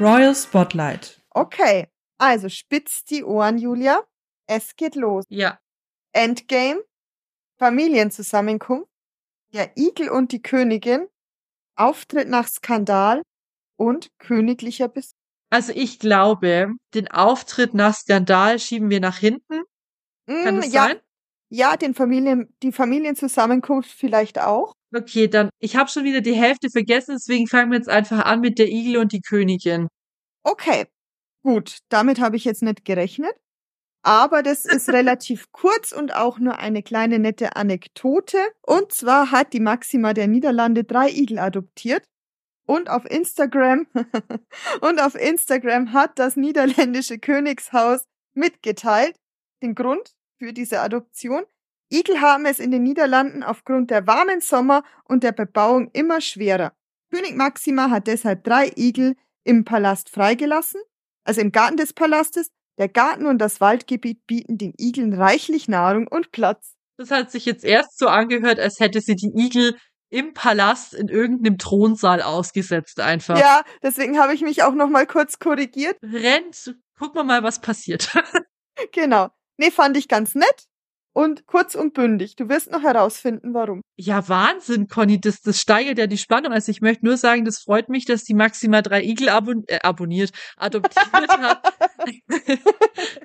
Royal Spotlight. Okay, also spitzt die Ohren, Julia. Es geht los. ja. Endgame, Familienzusammenkunft, der Igel und die Königin, Auftritt nach Skandal und königlicher Besuch. Also ich glaube, den Auftritt nach Skandal schieben wir nach hinten. Kann Mm, das ja, sein? ja, den Familien, die Familienzusammenkunft vielleicht auch. Okay, dann, ich habe schon wieder die Hälfte vergessen, deswegen fangen wir jetzt einfach an mit der Igel und die Königin. Okay, gut, damit habe ich jetzt nicht gerechnet. Aber das ist relativ kurz und auch nur eine kleine nette Anekdote. Und zwar hat die Maxima der Niederlande drei Igel adoptiert. Und auf Instagram, und auf Instagram hat das niederländische Königshaus mitgeteilt, den Grund für diese Adoption. Igel haben es in den Niederlanden aufgrund der warmen Sommer und der Bebauung immer schwerer. König Maxima hat deshalb drei Igel im Palast freigelassen, also im Garten des Palastes. Der Garten und das Waldgebiet bieten den Igeln reichlich Nahrung und Platz. Das hat sich jetzt erst so angehört, als hätte sie die Igel im Palast in irgendeinem Thronsaal ausgesetzt einfach. Ja, deswegen habe ich mich auch noch mal kurz korrigiert. Rennt, gucken wir mal, was passiert. genau. Nee, fand ich ganz nett und kurz und bündig. Du wirst noch herausfinden, warum. Ja, Wahnsinn, Conny. Das, das steigert ja die Spannung. Also ich möchte nur sagen, das freut mich, dass die Maxima drei Igel abon äh, abonniert, adoptiert hat.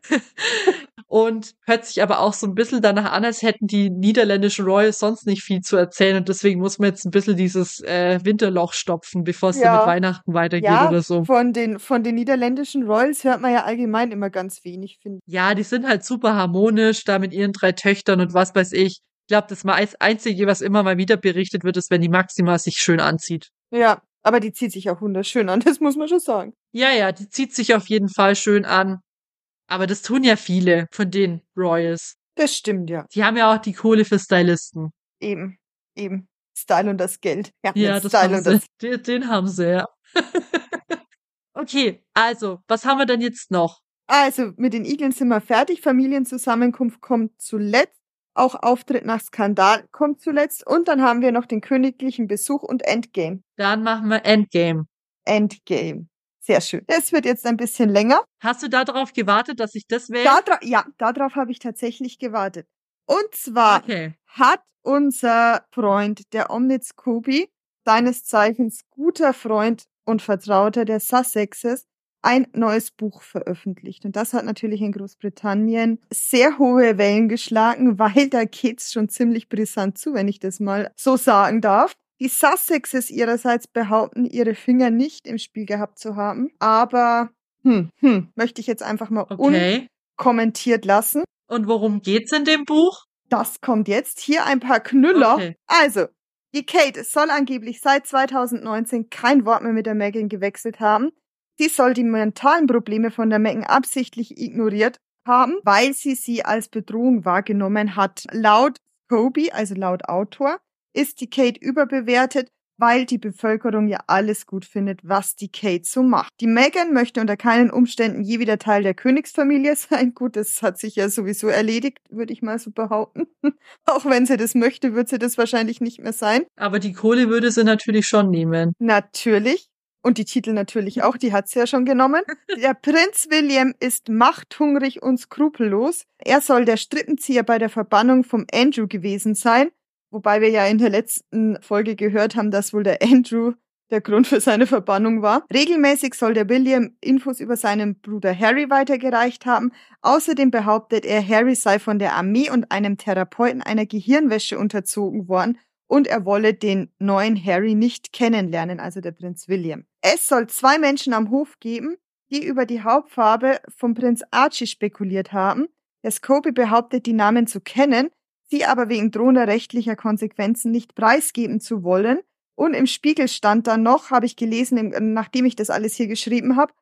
und hört sich aber auch so ein bisschen danach an, als hätten die niederländischen Royals sonst nicht viel zu erzählen. Und deswegen muss man jetzt ein bisschen dieses äh, Winterloch stopfen, bevor es ja. dann mit Weihnachten weitergeht ja, oder so. Von den, von den niederländischen Royals hört man ja allgemein immer ganz wenig, finde ich. Ja, die sind halt super harmonisch, da mit ihren drei Töchtern und was weiß ich. Ich glaube, das Einzige, was immer mal wieder berichtet wird, ist, wenn die Maxima sich schön anzieht. Ja, aber die zieht sich auch wunderschön an, das muss man schon sagen. Ja, ja, die zieht sich auf jeden Fall schön an. Aber das tun ja viele von den Royals. Das stimmt, ja. Die haben ja auch die Kohle für Stylisten. Eben, eben. Style und das Geld. Ja, ja das Style haben sie. Das... Den, den haben sie, ja. okay, also, was haben wir denn jetzt noch? Also, mit den Igeln sind wir fertig. Familienzusammenkunft kommt zuletzt. Auch Auftritt nach Skandal kommt zuletzt. Und dann haben wir noch den königlichen Besuch und Endgame. Dann machen wir Endgame. Endgame. Sehr schön. Es wird jetzt ein bisschen länger. Hast du darauf gewartet, dass ich das wähle? Da ja, darauf habe ich tatsächlich gewartet. Und zwar okay. hat unser Freund, der Omnitz Kobi, seines Zeichens guter Freund und Vertrauter der Sussexes, ein neues Buch veröffentlicht. Und das hat natürlich in Großbritannien sehr hohe Wellen geschlagen, weil da geht's schon ziemlich brisant zu, wenn ich das mal so sagen darf. Die Sussexes ihrerseits behaupten, ihre Finger nicht im Spiel gehabt zu haben, aber hm, hm, möchte ich jetzt einfach mal okay. unkommentiert lassen. Und worum geht's in dem Buch? Das kommt jetzt. Hier ein paar Knüller. Okay. Also, die Kate soll angeblich seit 2019 kein Wort mehr mit der Megan gewechselt haben. Sie soll die mentalen Probleme von der Megan absichtlich ignoriert haben, weil sie sie als Bedrohung wahrgenommen hat. Laut Kobe, also laut Autor, ist die Kate überbewertet, weil die Bevölkerung ja alles gut findet, was die Kate so macht. Die Megan möchte unter keinen Umständen je wieder Teil der Königsfamilie sein. Gut, das hat sich ja sowieso erledigt, würde ich mal so behaupten. Auch wenn sie das möchte, wird sie das wahrscheinlich nicht mehr sein. Aber die Kohle würde sie natürlich schon nehmen. Natürlich. Und die Titel natürlich auch, die hat sie ja schon genommen. Der Prinz William ist machthungrig und skrupellos. Er soll der Strippenzieher bei der Verbannung vom Andrew gewesen sein. Wobei wir ja in der letzten Folge gehört haben, dass wohl der Andrew der Grund für seine Verbannung war. Regelmäßig soll der William Infos über seinen Bruder Harry weitergereicht haben. Außerdem behauptet er, Harry sei von der Armee und einem Therapeuten einer Gehirnwäsche unterzogen worden und er wolle den neuen Harry nicht kennenlernen, also der Prinz William. Es soll zwei Menschen am Hof geben, die über die Hauptfarbe vom Prinz Archie spekuliert haben. Der Scobie behauptet, die Namen zu kennen, sie aber wegen drohender rechtlicher Konsequenzen nicht preisgeben zu wollen. Und im Spiegel stand dann noch, habe ich gelesen, nachdem ich das alles hier geschrieben habe,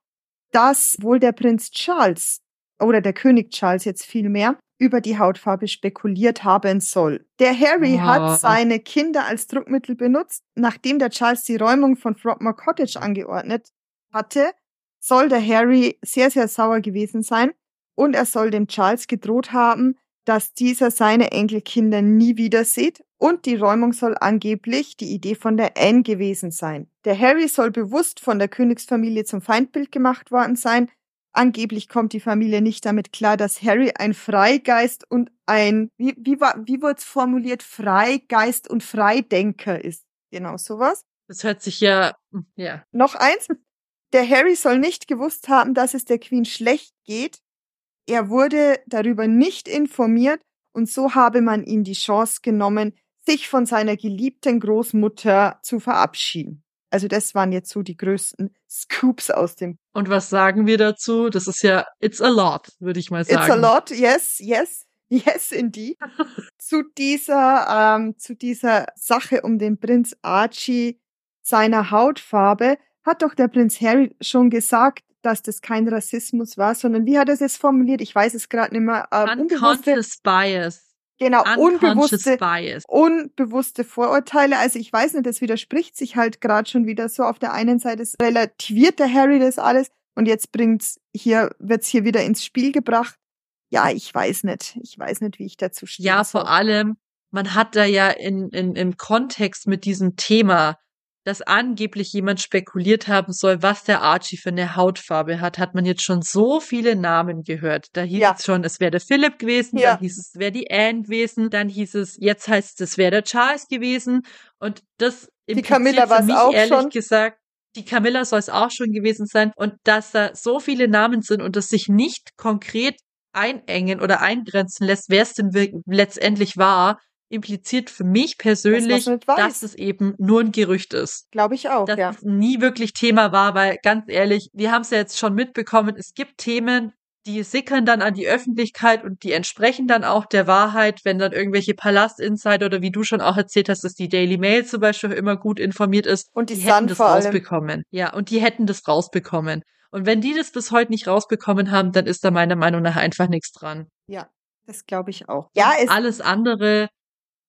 dass wohl der Prinz Charles oder der König Charles jetzt viel mehr über die Hautfarbe spekuliert haben soll. Der Harry oh. hat seine Kinder als Druckmittel benutzt. Nachdem der Charles die Räumung von Frogmore Cottage angeordnet hatte, soll der Harry sehr, sehr sauer gewesen sein und er soll dem Charles gedroht haben, dass dieser seine Enkelkinder nie wieder sieht und die Räumung soll angeblich die Idee von der Anne gewesen sein. Der Harry soll bewusst von der Königsfamilie zum Feindbild gemacht worden sein, Angeblich kommt die Familie nicht damit klar, dass Harry ein Freigeist und ein, wie, wie, war, wie wurde es formuliert, Freigeist und Freidenker ist. Genau sowas. Das hört sich ja, hm, ja. Noch eins. Der Harry soll nicht gewusst haben, dass es der Queen schlecht geht. Er wurde darüber nicht informiert und so habe man ihm die Chance genommen, sich von seiner geliebten Großmutter zu verabschieden. Also das waren jetzt so die größten Scoops aus dem. Und was sagen wir dazu? Das ist ja, it's a lot, würde ich mal sagen. It's a lot, yes, yes. Yes, indeed. zu dieser, ähm, zu dieser Sache um den Prinz Archie seiner Hautfarbe hat doch der Prinz Harry schon gesagt, dass das kein Rassismus war, sondern wie hat er es jetzt formuliert? Ich weiß es gerade nicht mehr. Ähm, Unconscious Bias. Genau, unbewusste, bias. unbewusste Vorurteile. Also ich weiß nicht, das widerspricht sich halt gerade schon wieder so. Auf der einen Seite relativiert der Harry das alles und jetzt bringt's hier, wird's hier wieder ins Spiel gebracht. Ja, ich weiß nicht. Ich weiß nicht, wie ich dazu stehe. Ja, vor allem, man hat da ja in, in, im Kontext mit diesem Thema dass angeblich jemand spekuliert haben soll, was der Archie für eine Hautfarbe hat, hat man jetzt schon so viele Namen gehört. Da hieß ja. es schon, es wäre der Philipp gewesen, ja. dann hieß es, es wäre die Anne gewesen, dann hieß es, jetzt heißt es, es wäre der Charles gewesen. Und das die Camilla war es auch ehrlich schon. gesagt, die Camilla soll es auch schon gewesen sein. Und dass da so viele Namen sind und das sich nicht konkret einengen oder eingrenzen lässt, wer es denn letztendlich war, impliziert für mich persönlich, das, dass es eben nur ein Gerücht ist. Glaube ich auch, dass ja. es nie wirklich Thema war, weil ganz ehrlich, wir haben es ja jetzt schon mitbekommen, es gibt Themen, die sickern dann an die Öffentlichkeit und die entsprechen dann auch der Wahrheit, wenn dann irgendwelche Palast-Insider oder wie du schon auch erzählt hast, dass die Daily Mail zum Beispiel immer gut informiert ist. Und die, die hätten das rausbekommen. Ja, und die hätten das rausbekommen. Und wenn die das bis heute nicht rausbekommen haben, dann ist da meiner Meinung nach einfach nichts dran. Ja, das glaube ich auch. Ja, alles andere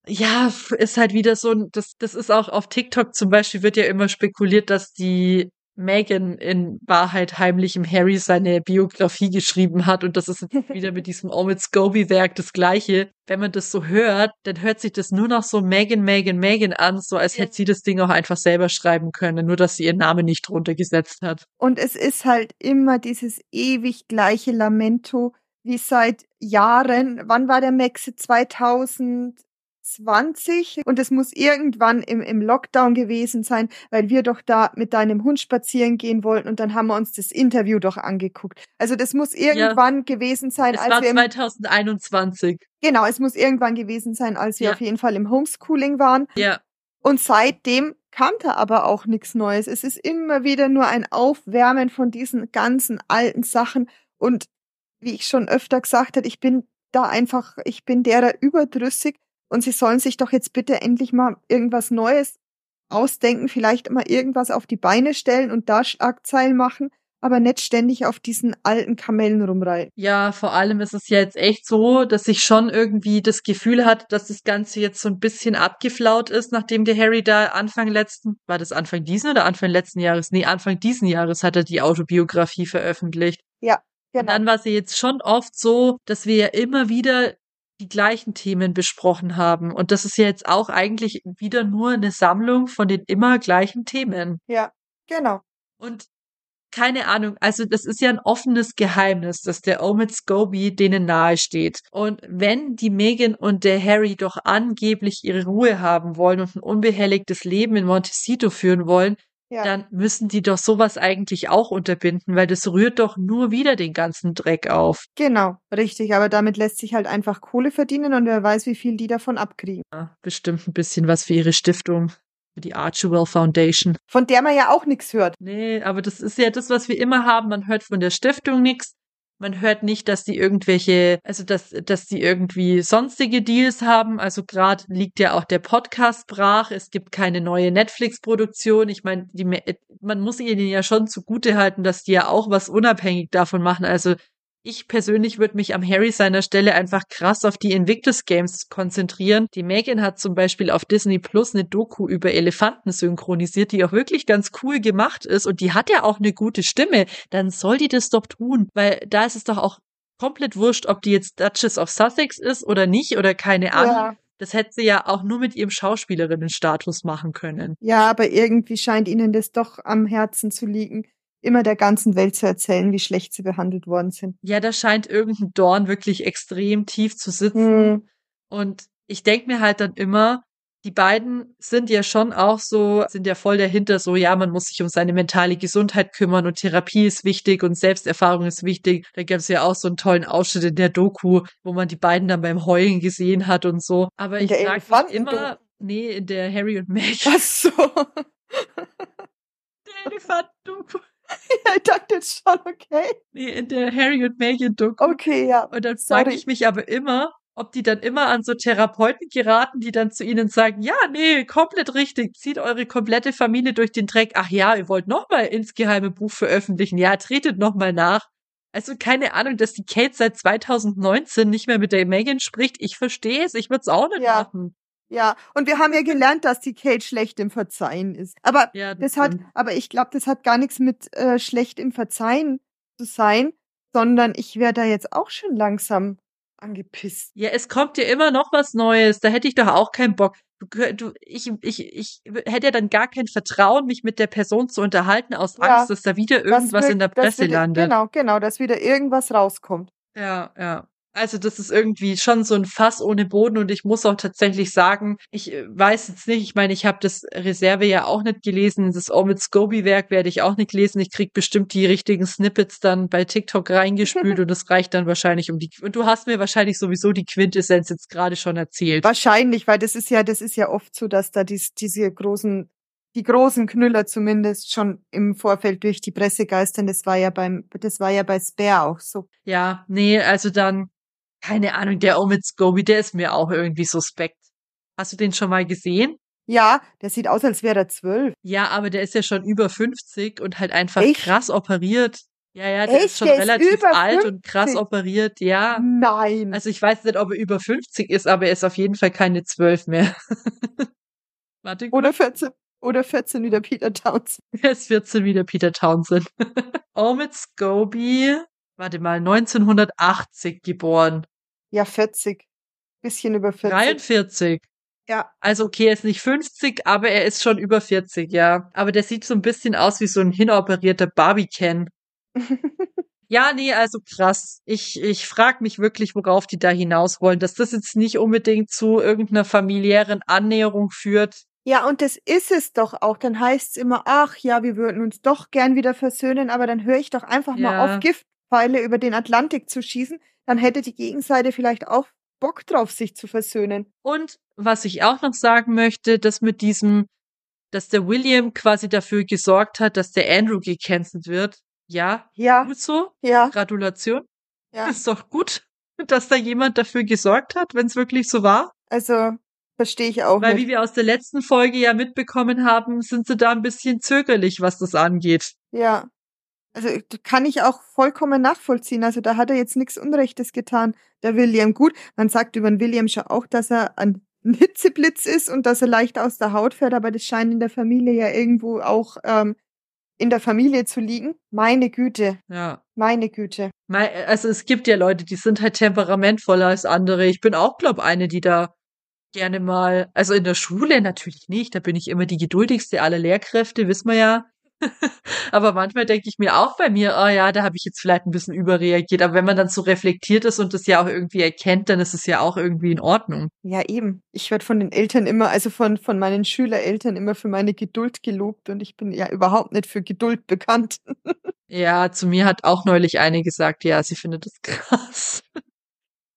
ja, ist halt wieder so ein, das, das ist auch auf TikTok zum Beispiel wird ja immer spekuliert, dass die Megan in Wahrheit heimlich im Harry seine Biografie geschrieben hat und das ist jetzt wieder mit diesem Omid Scobie-Werk das Gleiche. Wenn man das so hört, dann hört sich das nur noch so Megan, Megan, Megan an, so als hätte sie das Ding auch einfach selber schreiben können, nur dass sie ihren Namen nicht drunter gesetzt hat. Und es ist halt immer dieses ewig gleiche Lamento, wie seit Jahren. Wann war der Maxe? 2000? 20 und es muss irgendwann im, im Lockdown gewesen sein, weil wir doch da mit deinem Hund spazieren gehen wollten und dann haben wir uns das Interview doch angeguckt. Also das muss irgendwann ja. gewesen sein, es als war wir 2021. Genau, es muss irgendwann gewesen sein, als wir ja. auf jeden Fall im Homeschooling waren. Ja. Und seitdem kam da aber auch nichts Neues. Es ist immer wieder nur ein Aufwärmen von diesen ganzen alten Sachen und wie ich schon öfter gesagt habe, ich bin da einfach, ich bin derer überdrüssig, und sie sollen sich doch jetzt bitte endlich mal irgendwas Neues ausdenken, vielleicht mal irgendwas auf die Beine stellen und da Schlagzeilen machen, aber nicht ständig auf diesen alten Kamellen rumreiten. Ja, vor allem ist es ja jetzt echt so, dass ich schon irgendwie das Gefühl hat, dass das Ganze jetzt so ein bisschen abgeflaut ist, nachdem der Harry da Anfang letzten, war das Anfang diesen oder Anfang letzten Jahres? Nee, Anfang diesen Jahres hat er die Autobiografie veröffentlicht. Ja. Genau. Und dann war sie jetzt schon oft so, dass wir ja immer wieder die gleichen Themen besprochen haben. Und das ist ja jetzt auch eigentlich wieder nur eine Sammlung von den immer gleichen Themen. Ja, genau. Und keine Ahnung, also das ist ja ein offenes Geheimnis, dass der Omid Scobie denen nahe steht. Und wenn die Megan und der Harry doch angeblich ihre Ruhe haben wollen und ein unbehelligtes Leben in Montecito führen wollen, ja. dann müssen die doch sowas eigentlich auch unterbinden, weil das rührt doch nur wieder den ganzen Dreck auf. Genau, richtig. Aber damit lässt sich halt einfach Kohle verdienen und wer weiß, wie viel die davon abkriegen. Ja, bestimmt ein bisschen was für ihre Stiftung. Für die Archewell Foundation. Von der man ja auch nichts hört. Nee, aber das ist ja das, was wir immer haben. Man hört von der Stiftung nichts. Man hört nicht, dass die irgendwelche, also dass, dass die irgendwie sonstige Deals haben. Also gerade liegt ja auch der Podcast brach. Es gibt keine neue Netflix-Produktion. Ich meine, man muss ihnen ja schon zugute halten, dass die ja auch was unabhängig davon machen. Also ich persönlich würde mich am Harry seiner Stelle einfach krass auf die Invictus Games konzentrieren. Die Megan hat zum Beispiel auf Disney Plus eine Doku über Elefanten synchronisiert, die auch wirklich ganz cool gemacht ist und die hat ja auch eine gute Stimme. Dann soll die das doch tun, weil da ist es doch auch komplett wurscht, ob die jetzt Duchess of Sussex ist oder nicht oder keine Ahnung. Ja. Das hätte sie ja auch nur mit ihrem Schauspielerinnenstatus machen können. Ja, aber irgendwie scheint ihnen das doch am Herzen zu liegen immer der ganzen Welt zu erzählen, wie schlecht sie behandelt worden sind. Ja, da scheint irgendein Dorn wirklich extrem tief zu sitzen. Mhm. Und ich denke mir halt dann immer, die beiden sind ja schon auch so, sind ja voll dahinter, so, ja, man muss sich um seine mentale Gesundheit kümmern und Therapie ist wichtig und Selbsterfahrung ist wichtig. Da gab es ja auch so einen tollen Ausschnitt in der Doku, wo man die beiden dann beim Heulen gesehen hat und so. Aber ich sag immer, nee, in der Harry und Meg. Ach so. Elefanten-Doku. Ja, ich dachte jetzt schon, okay. Nee, in der Harry und Meghan-Doku. Okay, ja. Und dann frage ich mich aber immer, ob die dann immer an so Therapeuten geraten, die dann zu ihnen sagen, ja, nee, komplett richtig, zieht eure komplette Familie durch den Dreck. Ach ja, ihr wollt nochmal insgeheime Buch veröffentlichen. Ja, tretet nochmal nach. Also keine Ahnung, dass die Kate seit 2019 nicht mehr mit der Megan spricht. Ich verstehe es, ich würde es auch nicht Ja. machen. Ja, und wir haben ja gelernt, dass die Kate schlecht im Verzeihen ist. Aber Ja, das hat, stimmt. aber ich glaube, das hat gar nichts mit äh, schlecht im Verzeihen zu sein, sondern ich wäre da jetzt auch schon langsam angepisst. Ja, es kommt ja immer noch was Neues. Da hätte ich doch auch keinen Bock. Du, du, ich, ich, ich hätte ja dann gar kein Vertrauen, mich mit der Person zu unterhalten, aus Ja. Angst, dass da wieder Das irgendwas wird- in der das Presse wird- landet. Genau, genau, dass wieder irgendwas rauskommt. Ja, ja. Also das ist irgendwie schon so ein Fass ohne Boden und ich muss auch tatsächlich sagen, ich äh, weiß jetzt nicht, ich meine, ich habe das Reserve ja auch nicht gelesen, das Omid Scobie-Werk werde ich auch nicht lesen. Ich krieg bestimmt die richtigen Snippets dann bei TikTok reingespült und das reicht dann wahrscheinlich um die und du hast mir wahrscheinlich sowieso die Quintessenz jetzt gerade schon erzählt. Wahrscheinlich, weil das ist ja, das ist ja oft so, dass da dies, diese großen, die großen Knüller zumindest schon im Vorfeld durch die Presse geistern. Das war ja beim, das war ja bei Spare auch so. Ja, nee, also dann keine Ahnung, der Omid Scobie, der ist mir auch irgendwie suspekt. Hast du den schon mal gesehen? Ja, der sieht aus, als wäre er zwölf. Ja, aber der ist ja schon über 50 und halt einfach Echt? krass operiert. Ja, ja, der Echt? ist schon Der ist relativ über alt und krass 50? operiert, ja. Nein. Also ich weiß nicht, ob er über 50 ist, aber er ist auf jeden Fall keine 12 mehr. Warte, oder 14, oder 14 wieder Peter Towns. er ist 14 wie der Peter Townsend. Omid Scobie, warte mal, 1980 geboren. Ja, 40. Bisschen über 40. 43. Ja. Also okay, er ist nicht 50, aber er ist schon über 40, ja. Aber der sieht so ein bisschen aus wie so ein hinoperierter Barbie-Ken. Ja, nee, also krass. Ich, ich frage mich wirklich, worauf die da hinaus wollen. Dass das jetzt nicht unbedingt zu irgendeiner familiären Annäherung führt. Ja, und das ist es doch auch. Dann heißt's immer, ach ja, wir würden uns doch gern wieder versöhnen, aber dann höre ich doch einfach mal Ja. auf, Giftpfeile über den Atlantik zu schießen. Dann hätte die Gegenseite vielleicht auch Bock drauf, sich zu versöhnen. Und was ich auch noch sagen möchte, dass mit diesem, dass der William quasi dafür gesorgt hat, dass der Andrew gecancelt wird. Ja, Ja, gut so. ja, Gratulation. ja. Ist doch gut, dass da jemand dafür gesorgt hat, wenn es wirklich so war. Also, verstehe ich auch Weil, wie nicht. wir aus der letzten Folge ja mitbekommen haben, sind sie da ein bisschen zögerlich, was das angeht. Ja. Also kann ich auch vollkommen nachvollziehen. Also da hat er jetzt nichts Unrechtes getan, der William. Gut, man sagt über den William schon auch, dass er ein Hitzeblitz ist und dass er leicht aus der Haut fährt, aber das scheint in der Familie ja irgendwo auch ähm, in der Familie zu liegen. Meine Güte, Ja. meine Güte. Mei- Also es gibt ja Leute, die sind halt temperamentvoller als andere. Ich bin auch, glaub, eine, die da gerne mal, also in der Schule natürlich nicht, da bin ich immer die geduldigste aller Lehrkräfte, wissen wir ja. Aber manchmal denke ich mir auch bei mir, oh ja, da habe ich jetzt vielleicht ein bisschen überreagiert. Aber wenn man dann so reflektiert ist und das ja auch irgendwie erkennt, dann ist es ja auch irgendwie in Ordnung. Ja, eben. Ich werde von den Eltern immer, also von, von meinen Schülereltern immer für meine Geduld gelobt und ich bin ja überhaupt nicht für Geduld bekannt. Ja, zu mir hat auch neulich eine gesagt, ja, sie findet das krass,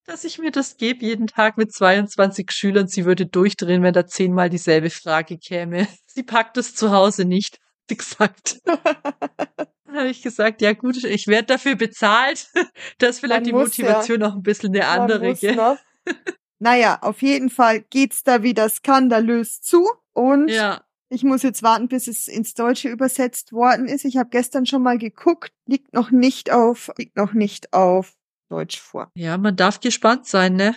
dass ich mir das gebe jeden Tag mit 22 Schülern. Sie würde durchdrehen, wenn da zehnmal dieselbe Frage käme. Sie packt es zu Hause nicht, gesagt. Habe ich gesagt, ja gut, ich werde dafür bezahlt. Das ist vielleicht Man die muss ja. Motivation noch ein bisschen eine andere. muss, ne? Naja, auf jeden Fall geht's da wieder skandalös zu und Ja, ich muss jetzt warten, bis es ins Deutsche übersetzt worden ist. Ich habe gestern schon mal geguckt, liegt noch nicht auf, liegt noch nicht auf Deutsch vor. ja, man darf gespannt sein, ne?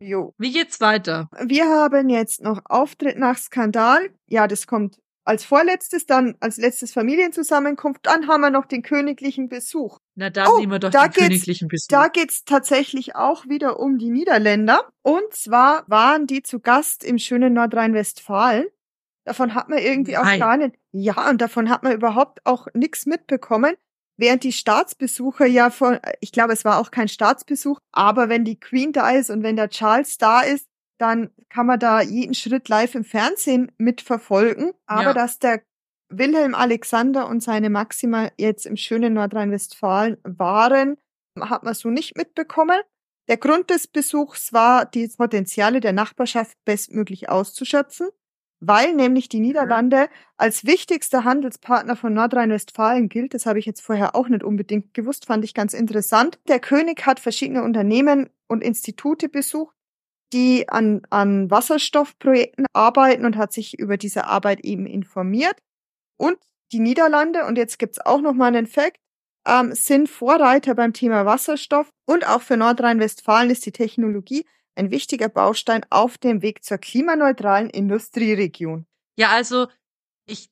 Jo. Wie geht's weiter? Wir haben jetzt noch Auftritt nach Skandal. Ja, das kommt als vorletztes, dann als letztes Familienzusammenkunft. Dann haben wir noch den königlichen Besuch. Na, dann Oh, nehmen wir doch da den geht's- königlichen Besuch. Da geht's tatsächlich auch wieder um die Niederländer. Und zwar waren die zu Gast im schönen Nordrhein-Westfalen. Davon hat man irgendwie auch Nein. gar nicht. Ja, und davon hat man überhaupt auch nichts mitbekommen. Während die Staatsbesucher ja von, ich glaube, es war auch kein Staatsbesuch, aber wenn die Queen da ist und wenn der Charles da ist, dann kann man da jeden Schritt live im Fernsehen mitverfolgen. Aber Ja. dass der Wilhelm Alexander und seine Maxima jetzt im schönen Nordrhein-Westfalen waren, hat man so nicht mitbekommen. Der Grund des Besuchs war, die Potenziale der Nachbarschaft bestmöglich auszuschöpfen. weil nämlich die Niederlande als wichtigster Handelspartner von Nordrhein-Westfalen gilt. Das habe ich jetzt vorher auch nicht unbedingt gewusst, fand ich ganz interessant. Der König hat verschiedene Unternehmen und Institute besucht, die an, an Wasserstoffprojekten arbeiten und hat sich über diese Arbeit eben informiert. Und die Niederlande, und jetzt gibt's auch noch mal einen Fakt, ähm, sind Vorreiter beim Thema Wasserstoff und auch für Nordrhein-Westfalen ist die Technologie ein wichtiger Baustein auf dem Weg zur klimaneutralen Industrieregion. Ja, also ich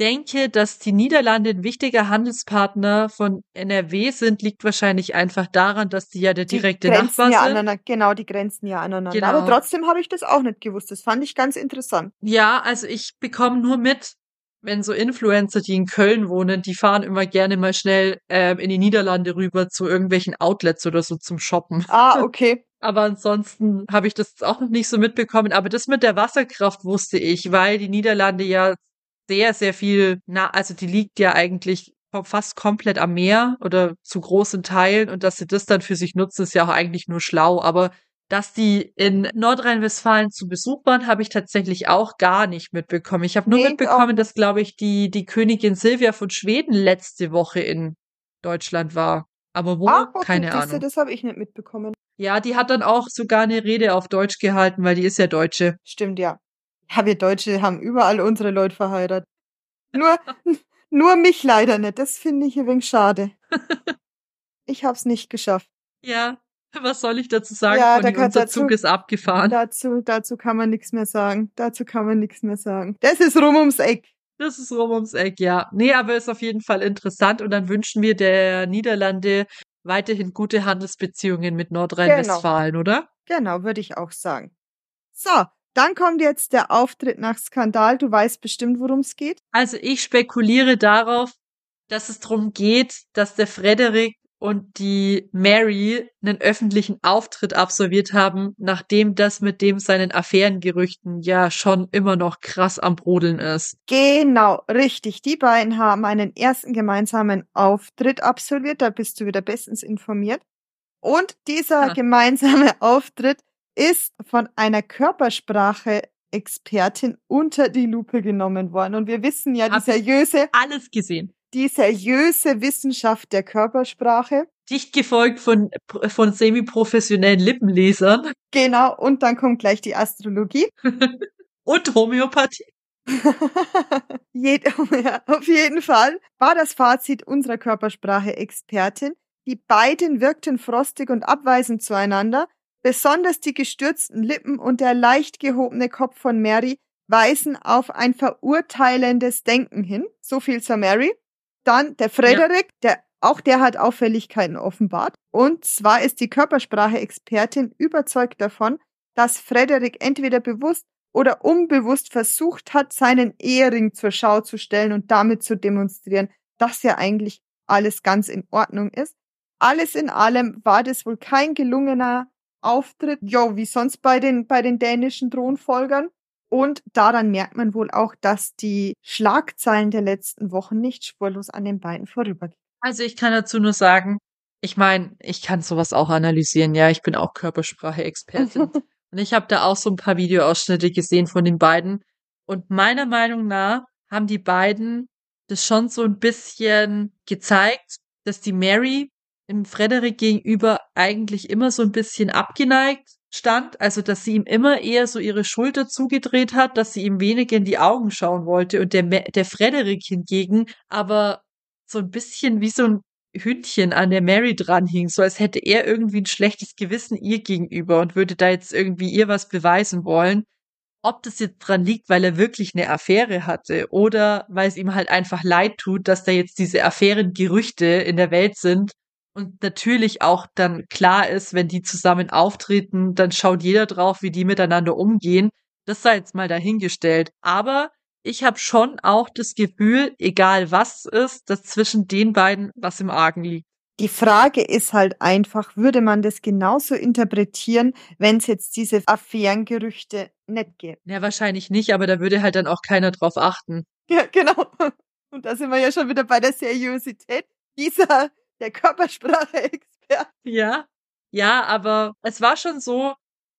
denke, dass die Niederlande ein wichtiger Handelspartner von NRW sind, liegt wahrscheinlich einfach daran, dass die ja der direkte die Nachbar ja sind. Aneinander, genau, die grenzen ja aneinander. Genau. Aber trotzdem habe ich das auch nicht gewusst. Das fand ich ganz interessant. Ja, also ich bekomme nur mit, wenn so Influencer, die in Köln wohnen, die fahren immer gerne mal schnell ähm, in die Niederlande rüber zu irgendwelchen Outlets oder so zum Shoppen. Ah, okay. Aber ansonsten habe ich das auch noch nicht so mitbekommen. Aber das mit der Wasserkraft wusste ich, weil die Niederlande ja sehr, sehr viel, na, also die liegt ja eigentlich fast komplett am Meer oder zu großen Teilen und dass sie das dann für sich nutzen, ist ja auch eigentlich nur schlau. Aber dass die in Nordrhein-Westfalen zu Besuch waren, habe ich tatsächlich auch gar nicht mitbekommen. Ich habe nur Nee, mitbekommen, dass, glaube ich, die, die Königin Silvia von Schweden letzte Woche in Deutschland war. Aber wo? okay, Keine siehste, Ahnung. Das habe ich nicht mitbekommen. Ja, die hat dann auch sogar eine Rede auf Deutsch gehalten, weil die ist ja Deutsche. Stimmt, ja. Ja, wir Deutsche haben überall unsere Leute verheiratet. Nur, nur mich leider nicht. Das finde ich ein wenig schade. Ich hab's nicht geschafft. Ja, was soll ich dazu sagen? Ja, da kann- Unser dazu- Zug ist abgefahren. Dazu, dazu kann man nichts mehr sagen. Dazu kann man nichts mehr sagen. Das ist rum ums Eck. Das ist rum ums Eck, ja. Nee, aber ist auf jeden Fall interessant und dann wünschen wir der Niederlande weiterhin gute Handelsbeziehungen mit Nordrhein-Westfalen, oder? Genau, würde ich auch sagen. So, dann kommt jetzt der Auftritt nach Skandal. Du weißt bestimmt, worum es geht. Also ich spekuliere darauf, dass es darum geht, dass der Frederik und die Mary einen öffentlichen Auftritt absolviert haben, nachdem das mit dem seinen Affärengerüchten ja schon immer noch krass am Brodeln ist. Genau, richtig. Die beiden haben einen ersten gemeinsamen Auftritt absolviert. Da bist du wieder bestens informiert. Und dieser Ja. gemeinsame Auftritt ist von einer Körpersprache-Expertin unter die Lupe genommen worden. Und wir wissen ja, die Hab seriöse, Alles gesehen. die seriöse Wissenschaft der Körpersprache. Dicht gefolgt von, von semi-professionellen Lippenlesern Genau, und dann kommt gleich die Astrologie. und Homöopathie. Auf jeden Fall war das Fazit unserer Körpersprache-Expertin. Die beiden wirkten frostig und abweisend zueinander. Besonders die gestürzten Lippen und der leicht gehobene Kopf von Mary weisen auf ein verurteilendes Denken hin. So viel zur Mary. Dann der Frederik, der auch der hat Auffälligkeiten offenbart. Und zwar ist die Körpersprache-Expertin überzeugt davon, dass Frederik entweder bewusst oder unbewusst versucht hat, seinen Ehering zur Schau zu stellen und damit zu demonstrieren, dass ja eigentlich alles ganz in Ordnung ist. Alles in allem war das wohl kein gelungener Auftritt, jo, wie sonst bei den, bei den dänischen Thronfolgern. Und daran merkt man wohl auch, dass die Schlagzeilen der letzten Wochen nicht spurlos an den beiden vorübergehen. Also ich kann dazu nur sagen, ich meine, ich kann sowas auch analysieren. Ja, ich bin auch Körpersprache-Expertin. Und ich habe da auch so ein paar Videoausschnitte gesehen von den beiden. Und meiner Meinung nach haben die beiden das schon so ein bisschen gezeigt, dass die Mary im Frederik gegenüber eigentlich immer so ein bisschen abgeneigt stand. Also, dass sie ihm immer eher so ihre Schulter zugedreht hat, dass sie ihm wenig in die Augen schauen wollte. Und der, der Frederik hingegen aber so ein bisschen wie so ein Hündchen an der Mary dranhing, so als hätte er irgendwie ein schlechtes Gewissen ihr gegenüber und würde da jetzt irgendwie ihr was beweisen wollen. Ob das jetzt dran liegt, weil er wirklich eine Affäre hatte oder weil es ihm halt einfach leid tut, dass da jetzt diese Affärengerüchte in der Welt sind und natürlich auch dann klar ist, wenn die zusammen auftreten, dann schaut jeder drauf, wie die miteinander umgehen. Das sei jetzt mal dahingestellt. Aber ich habe schon auch das Gefühl, egal was ist, dass zwischen den beiden was im Argen liegt. Die Frage ist halt einfach, würde man das genauso interpretieren, wenn es jetzt diese Affärengerüchte nicht gäbe? Ja, wahrscheinlich nicht, aber da würde halt dann auch keiner drauf achten. Ja, genau. Und da sind wir ja schon wieder bei der Seriosität dieser, der Körpersprache-Experte. Ja. Ja, aber es war schon so,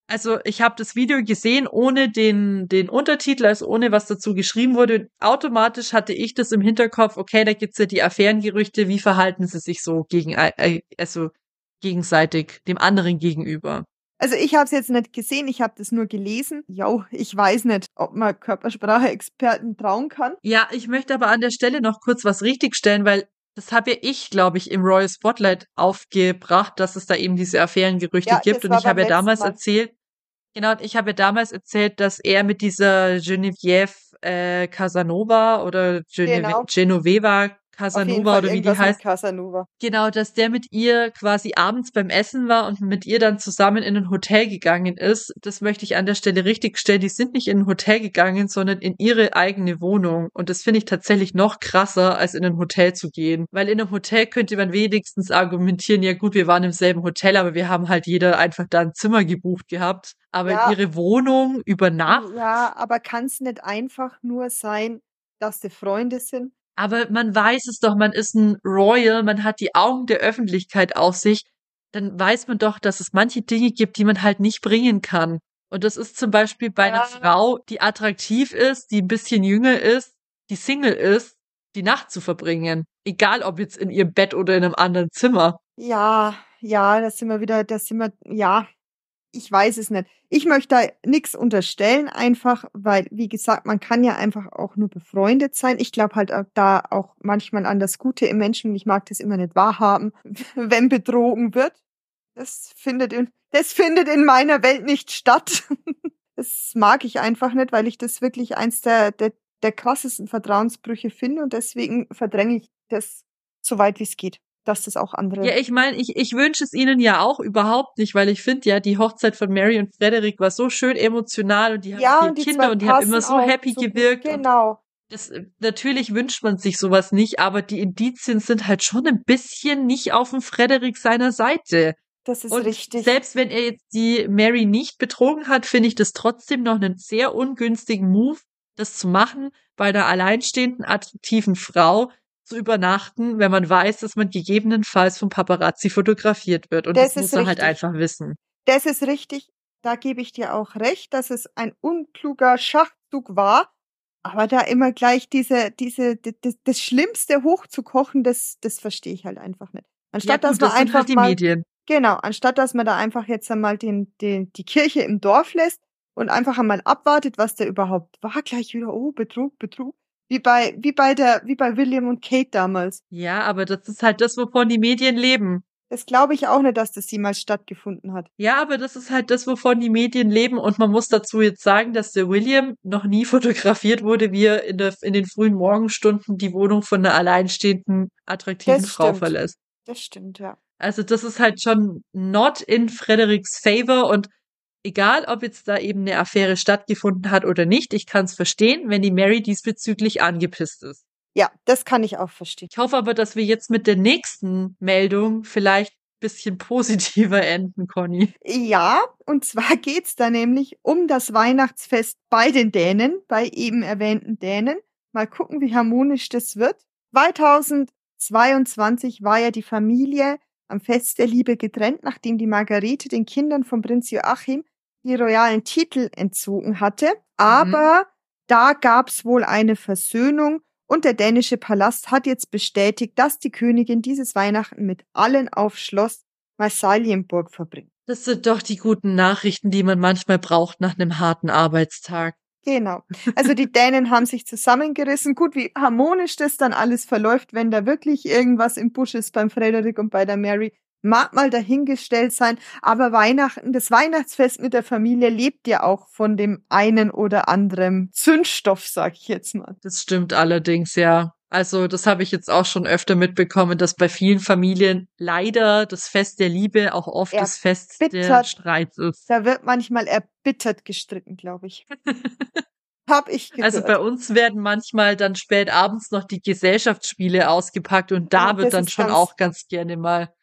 Also ich habe das Video gesehen ohne den, den Untertitel, also ohne was dazu geschrieben wurde. Automatisch hatte ich das im Hinterkopf, okay, da gibt's ja die Affärengerüchte, wie verhalten sie sich so gegen, äh, also gegenseitig dem anderen gegenüber. Also ich habe es jetzt nicht gesehen, ich habe das nur gelesen. Jo, ich weiß nicht, ob man Körpersprache-Experten trauen kann. Ja, ich möchte aber an der Stelle noch kurz was richtigstellen, weil das habe ja ich, glaube ich, im Royal Spotlight aufgebracht, dass es da eben diese Affärengerüchte Ja, gibt. Und ich habe ja damals Mal. erzählt, genau, ich habe ja damals erzählt, dass er mit dieser Genevieve äh, Casanova oder Gene Genau. Genoveva Casanova oder wie die heißt. Casanova. Genau, dass der mit ihr quasi abends beim Essen war und mit ihr dann zusammen in ein Hotel gegangen ist. Das möchte ich an der Stelle richtig stellen. Die sind nicht in ein Hotel gegangen, sondern in ihre eigene Wohnung. Und das finde ich tatsächlich noch krasser, als in ein Hotel zu gehen. Weil in einem Hotel könnte man wenigstens argumentieren, ja gut, wir waren im selben Hotel, aber wir haben halt jeder einfach da ein Zimmer gebucht gehabt. Aber Ja. in ihre Wohnung über Nacht. Ja, aber kann es nicht einfach nur sein, dass die Freunde sind? Aber man weiß es doch, man ist ein Royal, man hat die Augen der Öffentlichkeit auf sich. Dann weiß man doch, dass es manche Dinge gibt, die man halt nicht bringen kann. Und das ist zum Beispiel bei einer Ja. Frau, die attraktiv ist, die ein bisschen jünger ist, die Single ist, die Nacht zu verbringen. Egal ob jetzt in ihrem Bett oder in einem anderen Zimmer. Ja, ja, da sind wir wieder, da sind wir, ja, ich weiß es nicht. Ich möchte da nichts unterstellen, einfach, weil, wie gesagt, man kann ja einfach auch nur befreundet sein. Ich glaube halt da auch manchmal an das Gute im Menschen. Ich mag das immer nicht wahrhaben, wenn betrogen wird. Das findet in, das findet in meiner Welt nicht statt. Das mag ich einfach nicht, weil ich das wirklich eins der, der, der krassesten Vertrauensbrüche finde und deswegen verdränge ich das so weit wie es geht, dass das auch andere. Ja, ich meine, ich, ich wünsche es ihnen ja auch überhaupt nicht, weil ich finde ja, die Hochzeit von Mary und Frederick war so schön emotional und die haben ja, vier und die Kinder und die haben immer so happy so gewirkt. Genau. das, äh, natürlich wünscht man sich sowas nicht, aber die Indizien sind halt schon ein bisschen nicht auf dem Frederik seiner Seite. Das ist Und richtig. selbst wenn er jetzt die Mary nicht betrogen hat, finde ich das trotzdem noch einen sehr ungünstigen Move, das zu machen, bei einer alleinstehenden, attraktiven Frau zu übernachten, wenn man weiß, dass man gegebenenfalls vom Paparazzi fotografiert wird. Und das, Das muss ist er halt richtig. einfach wissen. Das ist richtig. Da gebe ich dir auch recht, dass es ein unkluger Schachzug war. Aber da immer gleich diese, diese, das, das Schlimmste hochzukochen, das, das verstehe ich halt einfach nicht. Anstatt ja, dass gut, man das sind einfach halt die mal, Medien. genau, anstatt dass man da einfach jetzt einmal den, den, die Kirche im Dorf lässt und einfach einmal abwartet, was da überhaupt war, gleich wieder, oh, Betrug, Betrug. Wie bei, wie bei der, wie bei William und Kate damals. Ja, aber das ist halt das, wovon die Medien leben. Das glaube ich auch nicht, dass das jemals stattgefunden hat. Ja, aber das ist halt das, wovon die Medien leben. Und man muss dazu jetzt sagen, dass der William noch nie fotografiert wurde, wie er in, der, in den frühen Morgenstunden die Wohnung von einer alleinstehenden, attraktiven Das Frau stimmt. verlässt. Das stimmt, ja. Also das ist halt schon not in Fredericks favor und egal, ob jetzt da eben eine Affäre stattgefunden hat oder nicht, ich kann es verstehen, wenn die Mary diesbezüglich angepisst ist. Ja, das kann ich auch verstehen. Ich hoffe aber, dass wir jetzt mit der nächsten Meldung vielleicht ein bisschen positiver enden, Conny. Ja, und zwar geht's da nämlich um das Weihnachtsfest bei den Dänen, bei eben erwähnten Dänen. Mal gucken, wie harmonisch das wird. 2022 war ja die Familie am Fest der Liebe getrennt, nachdem die Margarete den Kindern von Prinz Joachim die royalen Titel entzogen hatte. Aber da gab's wohl eine Versöhnung und der dänische Palast hat jetzt bestätigt, dass die Königin dieses Weihnachten mit allen auf Schloss Marsalienburg verbringt. Das sind doch die guten Nachrichten, die man manchmal braucht nach einem harten Arbeitstag. Genau. Also die Dänen haben sich zusammengerissen. Gut, wie harmonisch das dann alles verläuft, wenn da wirklich irgendwas im Busch ist beim Frederik und bei der Mary, mag mal dahingestellt sein. Aber Weihnachten, das Weihnachtsfest mit der Familie lebt ja auch von dem einen oder anderen Zündstoff, sag ich jetzt mal. Das stimmt allerdings, ja. Also das habe ich jetzt auch schon öfter mitbekommen, dass bei vielen Familien leider das Fest der Liebe auch oft das Fest der Erbittert. Streits ist. Da wird manchmal erbittert gestritten, glaube ich. Hab ich gehört. Also bei uns werden manchmal dann spät abends noch die Gesellschaftsspiele ausgepackt und da Ja, wird das dann schon ganz- auch ganz gerne mal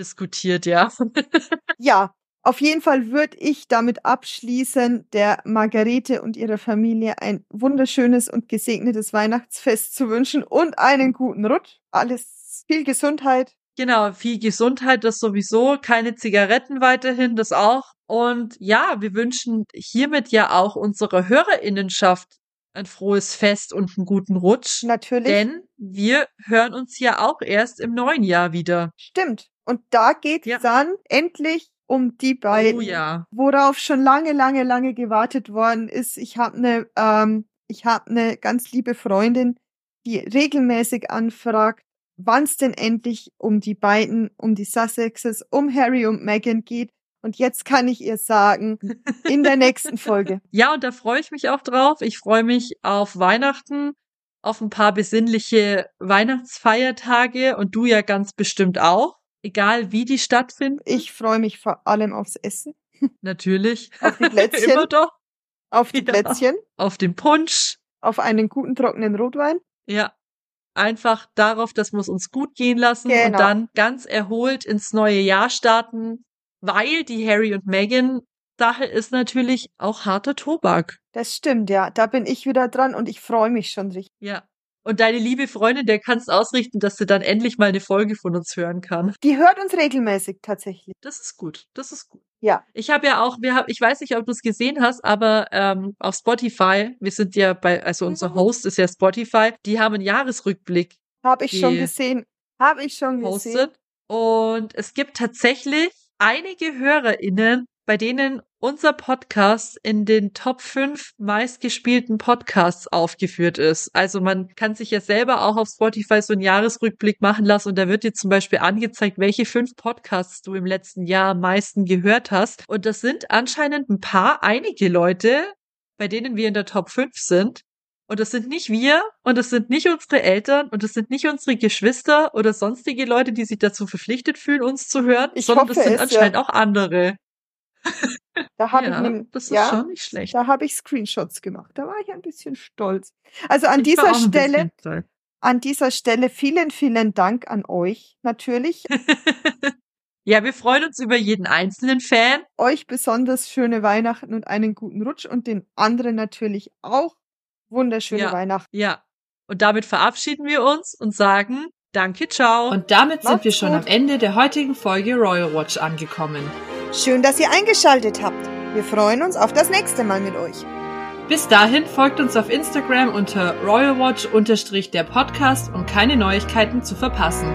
diskutiert, ja. Ja, auf jeden Fall würde ich damit abschließen, der Margarete und ihrer Familie ein wunderschönes und gesegnetes Weihnachtsfest zu wünschen und einen guten Rutsch. Alles viel Gesundheit Genau, viel Gesundheit, das sowieso, keine Zigaretten weiterhin, das auch. Und ja, wir wünschen hiermit ja auch unserer Hörerinnenschaft ein frohes Fest und einen guten Rutsch. Natürlich. Denn wir hören uns ja auch erst im neuen Jahr wieder. Stimmt. Und da geht's Ja. dann endlich um die beiden, Oh ja. worauf schon lange, lange, lange gewartet worden ist. Ich habe eine, ähm, ich habe eine ganz liebe Freundin, die regelmäßig anfragt, wann es denn endlich um die beiden, um die Sussexes, um Harry und Meghan geht. Und jetzt kann ich ihr sagen, in der nächsten Folge. Ja, und da freue ich mich auch drauf. Ich freue mich auf Weihnachten, auf ein paar besinnliche Weihnachtsfeiertage und du ja ganz bestimmt auch. Egal wie die stattfinden. Ich freue mich vor allem aufs Essen, Natürlich. auf die Plätzchen, Immer doch. auf die Ja. Plätzchen, Auf den Punsch. auf einen guten trockenen Rotwein. Ja. Einfach darauf, dass wir es uns gut gehen lassen und Genau. dann ganz erholt ins neue Jahr starten, weil die Harry und Meghan Sache ist natürlich auch harter Tobak. Das stimmt, ja. Da bin ich wieder dran und ich freue mich schon richtig. Ja. Und deine liebe Freundin, der kannst ausrichten, dass sie dann endlich mal eine Folge von uns hören kann. Die hört uns regelmäßig tatsächlich. Das ist gut. Das ist gut. Ja. Ich habe ja auch, wir hab, ich weiß nicht, ob du es gesehen hast, aber ähm, auf Spotify, wir sind ja bei, also unser Mhm. Host ist ja Spotify, die haben einen Jahresrückblick Habe ich schon gesehen. Habe ich schon gesehen. postet. Und es gibt tatsächlich einige HörerInnen, bei denen unser Podcast in den Top 5 meistgespielten Podcasts aufgeführt ist. Also man kann sich ja selber auch auf Spotify so einen Jahresrückblick machen lassen und da wird dir zum Beispiel angezeigt, welche fünf Podcasts du im letzten Jahr am meisten gehört hast. Und das sind anscheinend ein paar, einige Leute, bei denen wir in der Top 5 sind. Und das sind nicht wir und das sind nicht unsere Eltern und das sind nicht unsere Geschwister oder sonstige Leute, die sich dazu verpflichtet fühlen, uns zu hören, Ich sondern das sind es, anscheinend ja. auch andere. Da habe ich ja, nem- das ist ja, schon nicht schlecht. Da habe ich Screenshots gemacht. Da war ich ein bisschen stolz. Also an Ich dieser Stelle, an dieser Stelle vielen, vielen Dank an euch natürlich. ja, wir freuen uns über jeden einzelnen Fan. euch besonders schöne Weihnachten und einen guten Rutsch und den anderen natürlich auch wunderschöne Ja. Weihnachten. Ja. Und damit verabschieden wir uns und sagen Danke, ciao. Und damit sind Macht's wir schon gut. am Ende der heutigen Folge Royal Watch angekommen. Schön, dass ihr eingeschaltet habt. Wir freuen uns auf das nächste Mal mit euch. Bis dahin folgt uns auf Instagram unter royalwatch-der Podcast, um keine Neuigkeiten zu verpassen.